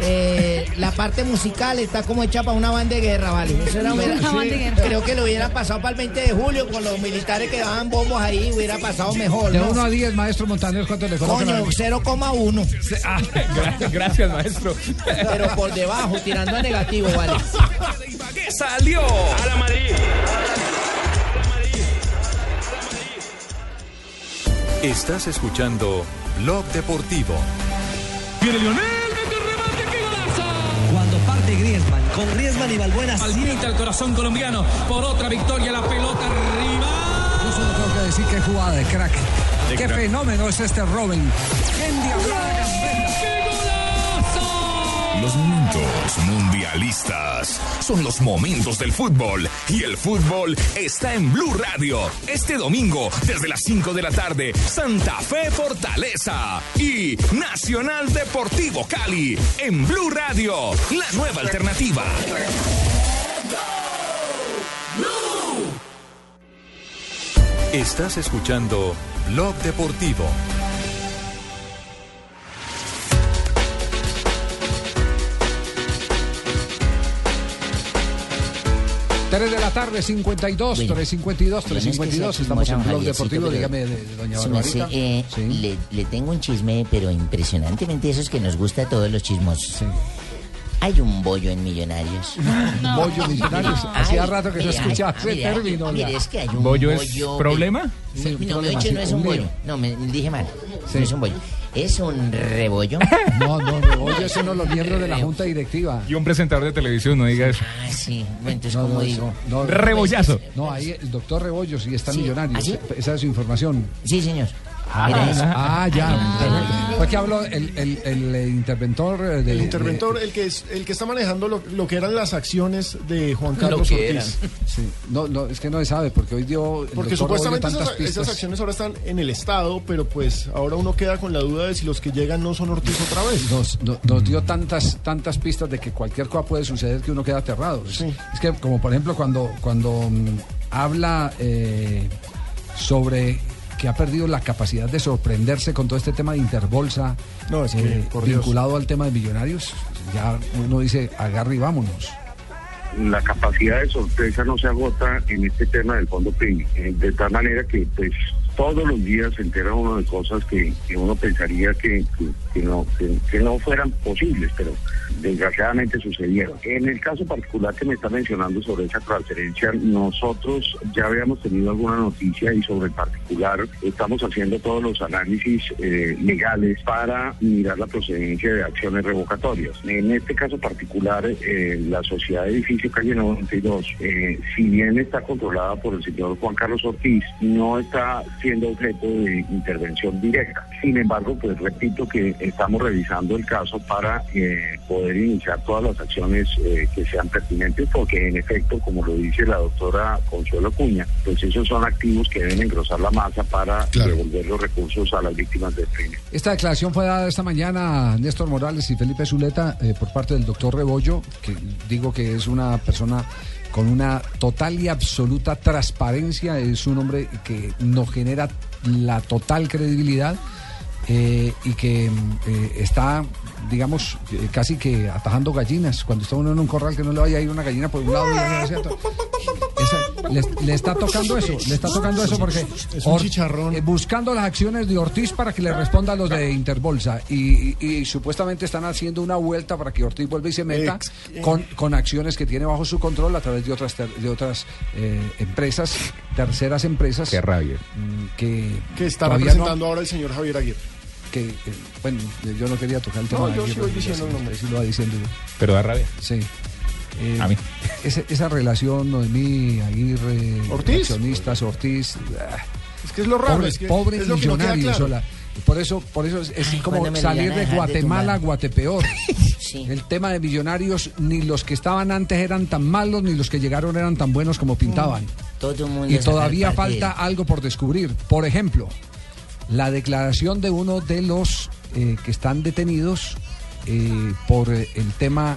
Eh, la parte musical está como hecha para una banda de guerra, ¿vale? Eso era- Una hubiera- banda de guerra. Creo que lo hubiera pasado para el 20 de julio con los militares que daban bombos ahí, hubiera pasado mejor. De ¿no? 1 a 10, maestro Montaner, ¿cuánto le coloca? Coño, 0,1. Gracias, gracias, maestro. Pero por debajo, tirando a negativo, vale. ¿Qué salió? A la Madrid. Estás escuchando Blog Deportivo. Viene Lionel, mete el remate, qué golazo. Cuando parte Griezmann, con Griezmann y Balbuena. Al límite al corazón colombiano por otra victoria, la pelota arriba. Yo solo tengo que decir qué jugada de crack. De qué crack. fenómeno es este Robin. Qué. Los momentos mundialistas son los momentos del fútbol y el fútbol está en Blue Radio. Este domingo, desde las 5 de la tarde, Santa Fe Fortaleza y Nacional Deportivo Cali en Blue Radio, la nueva alternativa. Estás escuchando Blog Deportivo. Tres de la tarde, 52, 352, 352. Estamos en Blog Deportivo. Dígame, de, de doña Barbarita. eh, le, le tengo un chisme, pero impresionantemente esos que nos gusta a todos los chismosos. Hay un bollo en Millonarios. No. Bollo Millonarios. Hacía rato que no escuchaba ese mire, ay, término, mire, ya. es que hay un ¿Bollo bollo. es problema? Sí, no, problema, de hecho sí, no es un bollo. No, me dije mal. No es un bollo. Es un rebollo. No, no, rebollo es uno de los miembros de la Junta Directiva. Y un presentador de televisión, no diga eso. Ah, sí. Bueno, entonces, No, ¿cómo no, digo? no, Rebollazo. No, ahí el doctor Rebollo sí está Sí. millonario. ¿Ah? Esa es su información. Sí, señor. Ah, ah, ya. Ah. Fue que habló el, el, el, interventor eh, de. El interventor, el que es, el que está manejando lo, lo que eran las acciones de Juan Lo Carlos que Ortiz. eran. Sí. No, no, es que no se sabe, porque hoy dio. Porque supuestamente esas, acciones ahora están en el Estado, pero pues ahora uno queda con la duda de si los que llegan no son Ortiz otra vez. Nos, no- nos dio tantas tantas pistas de que cualquier cosa puede suceder que uno queda aterrado. Es- Es que, como por ejemplo, cuando, cuando mm, habla eh, sobre que ha perdido la capacidad de sorprenderse con todo este tema de Interbolsa, No, es que, eh, por Dios. vinculado al tema de millonarios, ya uno dice, agarre y vámonos. la capacidad de sorpresa no se agota en este tema del fondo PIB, eh, de tal manera que pues todos los días se entera uno de cosas que, uno pensaría que, que- no, que no fueran posibles, pero desgraciadamente sucedieron. En el caso particular que me está mencionando sobre esa transferencia, nosotros ya habíamos tenido alguna noticia y sobre el particular estamos haciendo todos los análisis eh, legales para mirar la procedencia de acciones revocatorias. En este caso particular, eh, la sociedad de edificio calle 92, eh, si bien está controlada por el señor Juan Carlos Ortiz, no está siendo objeto de intervención directa. Sin embargo, pues repito que estamos revisando el caso para eh, poder iniciar todas las acciones eh, que sean pertinentes, porque en efecto, como lo dice la doctora Consuelo Cuña, pues esos son activos que deben engrosar la masa para devolver los recursos a las víctimas del crimen. Esta declaración fue dada esta mañana a Néstor Morales y Felipe Zuleta eh, por parte del doctor Rebollo, que digo que es una persona con una total y absoluta transparencia, es un hombre que nos genera la total credibilidad eh, y que eh, está, digamos, eh, casi que atajando gallinas. Cuando está uno en un corral que no le vaya a ir una gallina por un lado y otro. Esa- le, le está tocando eso, le está tocando eso porque Es un Or- chicharrón. eh, buscando las acciones de Ortiz para que le responda a los de Interbolsa y, y- y supuestamente están haciendo una vuelta para que Ortiz vuelva y se meta Ex- con, con acciones que tiene bajo su control a través de otras ter- de otras eh, empresas, terceras empresas. Qué rabia. mm, Que, Que está representando no- ahora el señor Javier Aguirre. Que, eh, bueno, eh, yo no quería tocar el tema. No, de yo porque diciendo sí, el nombre. sí lo va diciendo yo. Pero da rabia. Sí. Eh, A mí. Esa, esa relación, Noemí, Aguirre, ¿Ortiz? accionistas, Ortiz. ah, Es que es lo raro. pobre es que pobre es lo que no queda millonario. claro. sola. Por eso, por eso es, es como ¿cuándo me lo salir de Guatemala a? Guatepeor. Sí. El tema de millonarios, ni los que estaban antes eran tan malos, ni los que llegaron eran tan buenos como pintaban. Todo el mundo Y todavía falta algo por descubrir. Por ejemplo, la declaración de uno de los eh, que están detenidos eh, por eh, el tema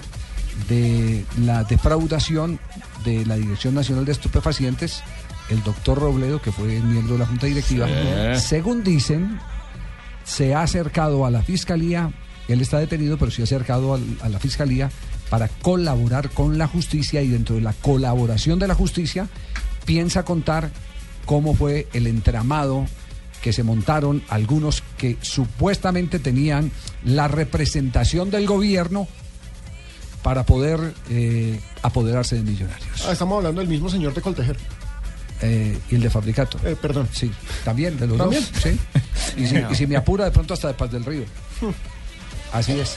de la defraudación de la Dirección Nacional de Estupefacientes, el doctor Robledo, que fue miembro de la Junta Directiva, Sí. según dicen, se ha acercado a la Fiscalía, él está detenido, pero se ha acercado al- a la Fiscalía para colaborar con la justicia y dentro de la colaboración de la justicia piensa contar cómo fue el entramado que se montaron algunos que supuestamente tenían la representación del gobierno para poder eh, apoderarse de millonarios. Ah, estamos hablando del mismo señor de Coltejer. Eh, y el de Fabricato. Eh, perdón. Sí, también, de los ¿También? dos. Sí. Y, si, y si me apura, de pronto hasta de Paz del Río. Así es.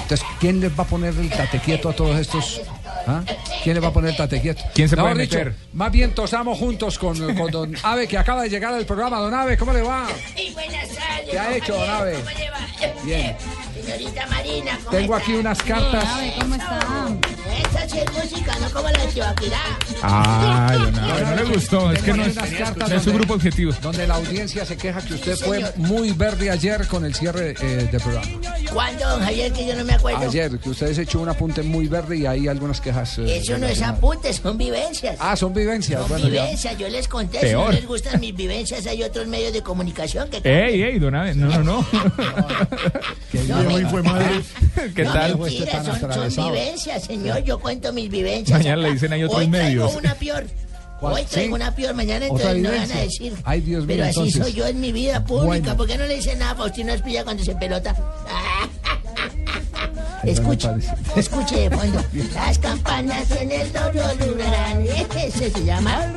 Entonces, ¿quién les va a poner el tate quieto a todos estos? ¿Ah? ¿Quién les va a poner el tate quieto? ¿Quién se Mejor puede dicho, meter? Más bien tosamos juntos con, con don Ave, que acaba de llegar al programa. Don Ave, ¿cómo le va? Y buenas tardes. ¿Qué ha hecho, don le va? Bien. Señorita Marina, ¿cómo Tengo está? aquí unas cartas. ¿cómo está? Esta sí es música, no como la de Chivaquirá. Ay, don Abe, no le gustó. Es que no es, Unas cartas no es donde- grupo objetivo. Donde la audiencia se queja que usted Sí, fue muy verde ayer con el cierre eh, del programa. ¿Cuándo, don Javier, que yo no me acuerdo? Ayer, que ustedes echó un apunte muy verde y hay algunas quejas. eh, Eso no es apunte, son vivencias. Ah, son vivencias. Son bueno, ya. vivencias, yo les conté. Peor. Si no les gustan mis vivencias, hay otros medios de comunicación que... Ey, ey, don Abe, no, no, no. No, Hoy fue madre. ¿Qué no, tal? Este mentira, son, son vivencias, señor. Yo cuento mis vivencias. Mañana le dicen hay otros Hoy traigo medios. una peor. ¿Cuál? Hoy traigo ¿Sí? una peor, mañana ¿Otra entonces no van a decir. Ay, Dios mío, Pero así entonces. soy yo en mi vida pública. Bueno. ¿Por qué no le dicen nada a Faustino Espilla cuando se pelota? Escuche, escuche de fondo. Las campanas en el doble durarán. Ese se llama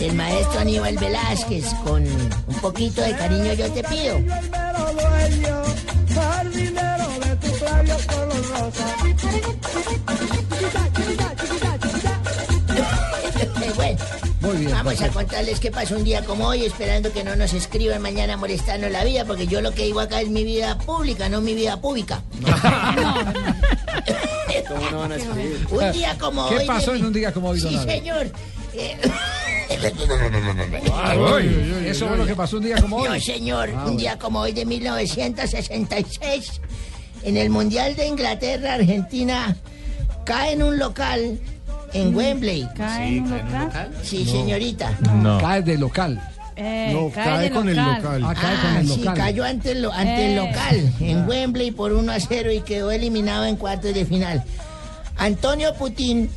el maestro Aníbal Velázquez. Con un poquito de cariño yo te pido. Eh, bueno, Muy bien. Vamos a perfecto. contarles qué pasó un día como hoy, esperando que no nos escriban mañana molestando la vida, porque yo lo que digo acá es mi vida pública, no mi vida pública. ¿Cómo no van a escribir? Un día como ¿Qué hoy. de pasó mi- en un día como hoy, Sí, señor. Eh, Ay, Eso fue lo que pasó un día como hoy. No, señor. Ah, un bueno. día como hoy de 1966, en el Mundial de Inglaterra, Argentina cae en un local en Wembley. ¿Cae en un local? Sí, señorita. No. Cae de local. Eh, No, cae de con el local. Ah, cae con Ah, el sí, local. cayó ante el, lo- ante el Eh. local en Wembley por 1 a 0 y quedó eliminado en cuartos de final. Antonio Putin,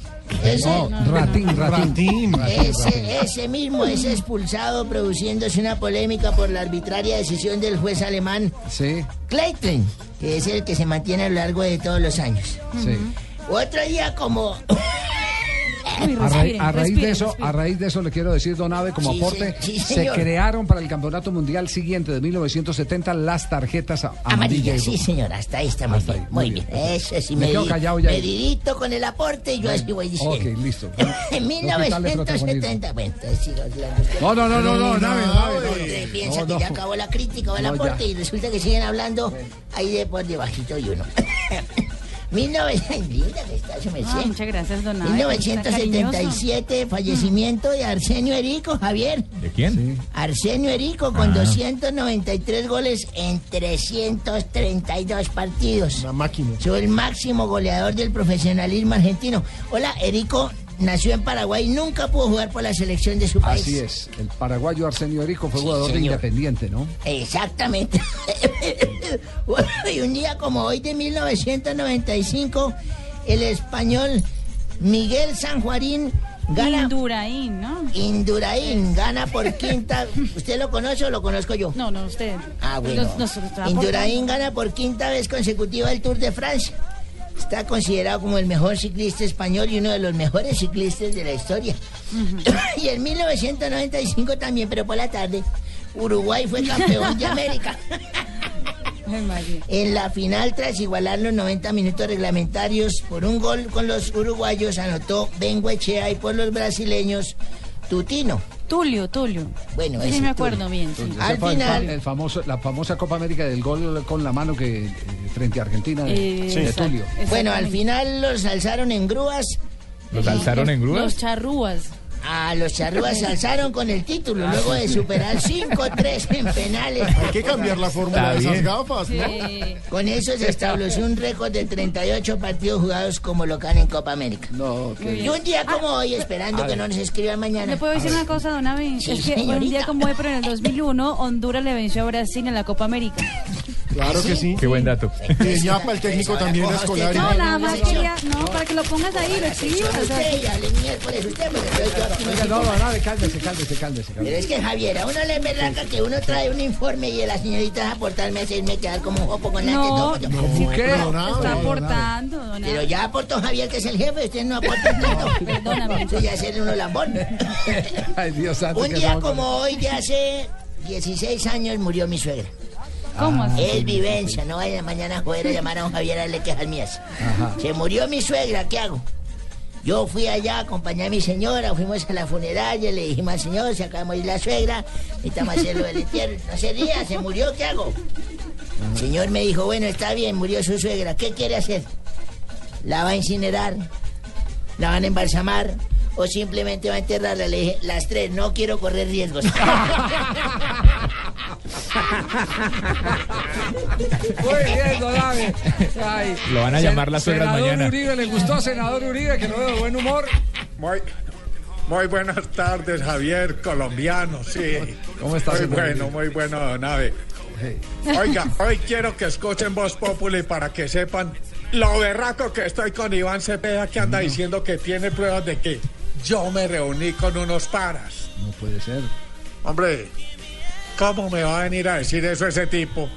ese, No, ratín, ratín. ese, ese mismo es expulsado produciéndose una polémica por la arbitraria decisión del juez alemán Sí, Clayton, que es el que se mantiene a lo largo de todos los años. sí. Otro día como... Uy, A, ra- respire, a raíz respire, de eso, respire. a raíz de eso le quiero decir, Don Ave, como Sí, aporte, sí, sí, se señor. crearon para el Campeonato Mundial siguiente de 1970 las tarjetas a- amarilla Amarilla, y sí roja. señor, hasta ahí está muy Hasta bien. ahí, Muy bien, bien. eso sí Me me, quedo callado ya. medidito con el aporte y yo así voy diciendo. Ok, listo. En No quitarle protagonismo. 1970, bueno, entonces sigo hablando. No, no, no, no, no, Nave, Nave, no, Usted no. piensa No, que no. ya acabó la crítica o el No, aporte ya. y resulta que siguen hablando ahí de por debajito y uno. 1900, linda que está, su merced. Ah, muchas gracias, don Abe, está cariñoso. 1977, fallecimiento de Arsenio Erico, Javier. ¿De quién? Arsenio Erico con 293 goles en 332 partidos. Una máquina. Soy el máximo goleador del profesionalismo argentino. Hola, Erico nació en Paraguay, nunca pudo jugar por la selección de su país. Así es. El paraguayo Arsenio Erico fue Sí, jugador de. Independiente, ¿no? Exactamente. Bueno, y un día como hoy de 1995, el español Miguel Sanjuarín gana. Indurain, ¿no? Indurain gana por quinta. ¿Usted lo conoce o lo conozco yo? No, no, usted. Ah, bueno. Nos- nos está Indurain aportando. gana por quinta vez consecutiva el Tour de Francia. Está considerado como el mejor ciclista español y uno de los mejores ciclistas de la historia. y en 1995 también, pero por la tarde, Uruguay fue campeón de América. En la final, tras igualar los 90 minutos reglamentarios por un gol con los uruguayos, anotó Benguechea y por los brasileños, Tutino. Tulio, Tulio. Bueno, sí, ese me Tulio. acuerdo bien. sí. Ese fue el fa- el famoso, la famosa Copa América del gol con la mano que eh, frente a Argentina de, Eh, de exacto, Tulio. Bueno, al final los alzaron en grúas. ¿Los alzaron en grúas? Los charrúas. Ah, los charrúas se alzaron con el título luego de superar 5-3 en penales. Hay que cambiar la fórmula de esas gafas, ¿no? Con eso se estableció un récord de 38 partidos jugados como local en Copa América. No, Y un día como hoy, esperando A que ver. no nos escriban mañana. ¿Le puedo decir una cosa, don Avi? Sí, es que un señorita. día como hoy, pero en el 2001, Honduras le venció a Brasil en la Copa América. Claro que sí. Qué buen dato. Y ñapa, el técnico también es escolar. No, nada más quería, no, para que lo pongas ahí, lo exhibas. ya no no, no, no, cálmese, cálmese, cálmese. Pero es que Javier, a uno le berraca que uno trae un informe y la señorita a aportarme a hacerme quedar como un jopo con la No, que sí, está aportando, don Pero ya aportó Javier, que es el jefe, usted no aporta tanto. Perdóname. Eso ya es uno lambón. Ay, Dios santo. Un día como hoy, de hace 16 años, murió mi suegra. ¿Cómo así? Es vivencia, no vaya mañana a joder a llamar a un Javier a darle quejas mías. Ajá. Se murió mi suegra, ¿qué hago? Yo fui allá, acompañé a mi señora, fuimos a la funeraria, le dijimos al señor, se acaba de morir la suegra, necesitamos hacerlo del entierro. No se ría, se murió, ¿qué hago? El señor me dijo, bueno, está bien, murió su suegra, ¿qué quiere hacer? ¿La va a incinerar? ¿La van a embalsamar? ¿O simplemente va a enterrarla? Le dije, las tres, no quiero correr riesgos. Muy bien, don. Ay. Lo van a llamar las suegras senador mañana. Uribe, ¿le gustó, senador Uribe, que lo veo de buen humor? Muy, muy buenas tardes, Javier, colombiano, sí. ¿Cómo está, Muy bueno, muy bueno, don Abe. Oiga, hoy quiero que escuchen Voz Populi para que sepan lo berraco que estoy con Iván Cepeda que anda diciendo que tiene pruebas de que yo me reuní con unos paras. No puede ser. Hombre, ¿cómo me va a venir a decir eso ese tipo?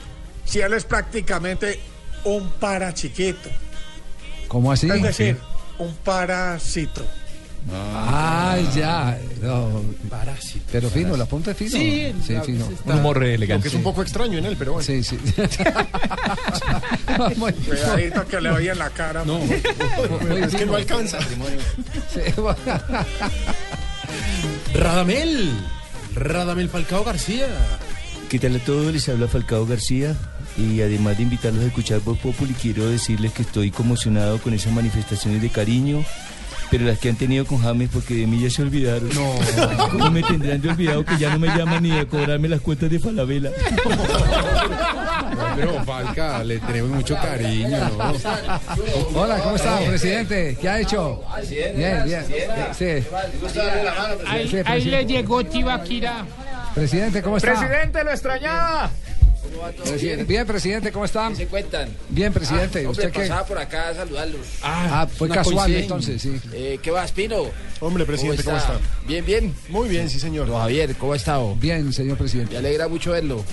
Si él es prácticamente un para chiquito. ¿Cómo así? Es decir, un parásito. Ah, ya. No. Pero fino, la punta es fino. Sí, sí fino. está- Un humor elegante. Aunque es un poco extraño en él, pero bueno. Sí, sí. Cuidadito que le doy en la cara. No, es que no alcanza. Radamel. Radamel Falcao García. ¿Qué tal a todos? Les habla Falcao García y además de invitarlos a escuchar Voz Populi, quiero decirles que estoy conmocionado con esas manifestaciones de cariño, pero las que han tenido con James porque de mí ya se olvidaron. No. ¿Cómo me tendrán de olvidado que ya no me llaman ni a cobrarme las cuentas de Falabella? Pero Falca, le tenemos mucho cariño, ¿no? Hola, ¿cómo está, presidente? ¿Qué ha hecho? Bien, bien. Sí. Ahí, Sí, ahí presidente. le llegó Tibaquira. Presidente, ¿cómo está? Presidente, lo extrañaba. Presidente. Bien, presidente, ¿cómo está? ¿Qué se cuentan? Bien, presidente. Ah, hombre, ¿Usted qué? pasaba por acá a saludarlos. Ah, fue una casual entonces, sí. Eh, ¿Qué vas, Pino? Hombre, presidente, ¿cómo está? Bien, bien. Muy bien, sí, señor. Don Javier, ¿cómo ha estado? Bien, señor presidente. Me alegra mucho verlo.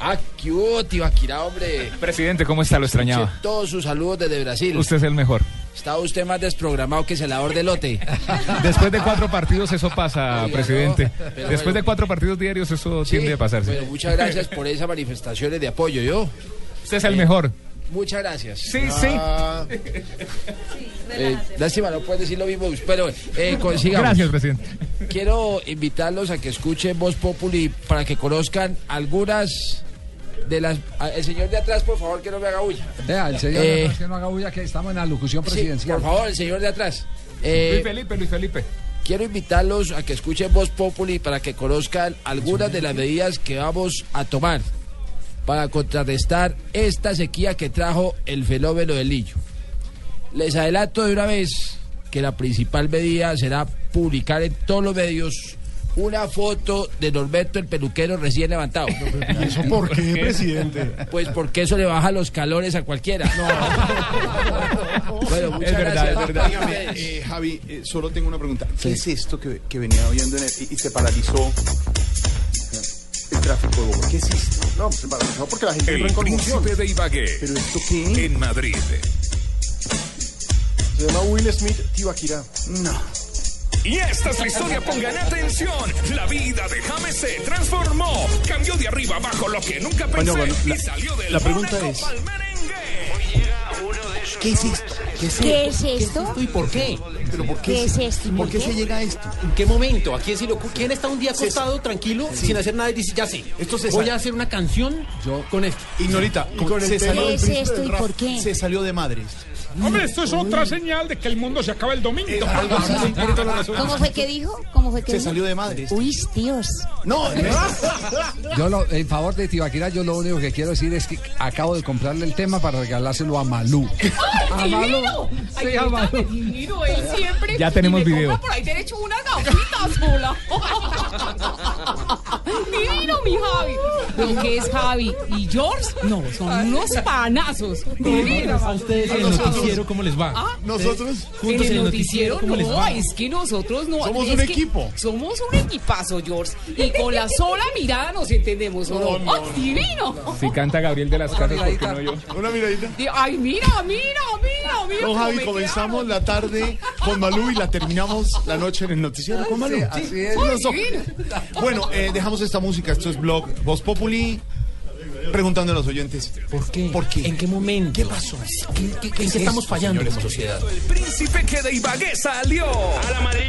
Ah, qué hubo, Tibaquira, hombre. Presidente, ¿cómo está? Lo extrañaba. Escuché Todos sus saludos desde Brasil. Usted es el mejor. Está usted más desprogramado que celador de lote. Después de cuatro partidos eso pasa, Oiga, presidente. no, pero Después bueno. de cuatro partidos diarios eso Sí, tiende a pasarse. Bueno, muchas gracias por esas manifestaciones de apoyo, ¿yo? Usted es el mejor. Muchas gracias. Sí, sí. Eh, lástima, no puedes decir lo mismo, pero eh, consigamos. Gracias, presidente. Quiero invitarlos a que escuchen Voz Populi para que conozcan algunas de las... a- El señor de atrás, por favor, que no me haga bulla. Vea, el señor Eh, de atrás que no haga bulla, que estamos en la locución Sí, presidencial. por favor, el señor de atrás. Eh, Luis Felipe, Luis Felipe. Quiero invitarlos a que escuchen Voz Populi para que conozcan algunas de las medidas que vamos a tomar para contrarrestar esta sequía que trajo el fenómeno del niño. Les adelanto de una vez que la principal medida será publicar en todos los medios una foto de Norberto el peluquero recién levantado. ¿Y eso por qué, presidente? Pues porque eso le baja los calores a cualquiera. Bueno, muchas Es verdad, gracias. es verdad. Dígame, eh, Javi, eh, solo tengo una pregunta. ¿Qué es esto que, que venía oyendo en el- y, y se paralizó el tráfico de Bogotá? ¿Qué es esto? No, se paralizó porque la gente El entró en conmoción. príncipe de Ibagué. ¿Pero esto qué? En Madrid. Se llama Will Smith Tibaquirá. No. Y esta es la historia, pongan atención. La vida de James se transformó. Cambió de arriba abajo lo que nunca pensé. Bueno, bueno, la- y salió del la pregunta es-. ¿Qué es esto? ¿Qué es ¿Qué esto? es esto? ¿Y por qué? ¿Pero por qué, ¿Qué es esto y ¿Por por qué qué? se llega a esto? ¿En qué momento? ¿A quién, se ocurre? ¿Quién está un día acostado, tranquilo, Sí. sin hacer nada y dice, ya sé, Esto se voy a hacer una canción con esto? Ignorita, Y con el se salió ¿Qué del es esto y por qué? Se salió de madres. Hombre, esto es otra señal de que el mundo se acaba el domingo. ¿Cómo fue que dijo? ¿Cómo fue que Se dijo? salió de madres. Uy, Dios. No, Yo lo- en favor de Tibaquira, yo lo único que quiero decir es que acabo de comprarle el tema para regalárselo a Malú. A Malú. Sí, a Malú. Divino, él siempre. Ya tenemos y me video. por ahí derecho una gafita sola. Divino, mi Javi. Lo que es Javi y George, no, son unos panazos. Divino. ¿A ustedes en el noticiero cómo les va? Ah, Nosotros en el noticiero ¿cómo les no, va? es que nosotros no. Somos un equipo. Somos un equipazo, George. Y con la sola mirada nos entendemos, ¿o no? No, no, ¡Ah, divino! Si canta Gabriel de las Casas, ¿por qué no yo? Una miradita. Di- Ay, mira, mira, mira, mira. No, Javi, me comenzamos la tarde con Malú y la terminamos la noche en el noticiero con Malú. así es. Bueno, eh, dejamos esta música. Esto es blog Voz Populi. Preguntando a los oyentes. ¿Por qué? ¿Por qué? ¿En qué momento? ¿Qué pasó? ¿Qué, qué- qué- en qué estamos fallando como sociedad? El príncipe que de Ibagué salió. ¡A la Madrid!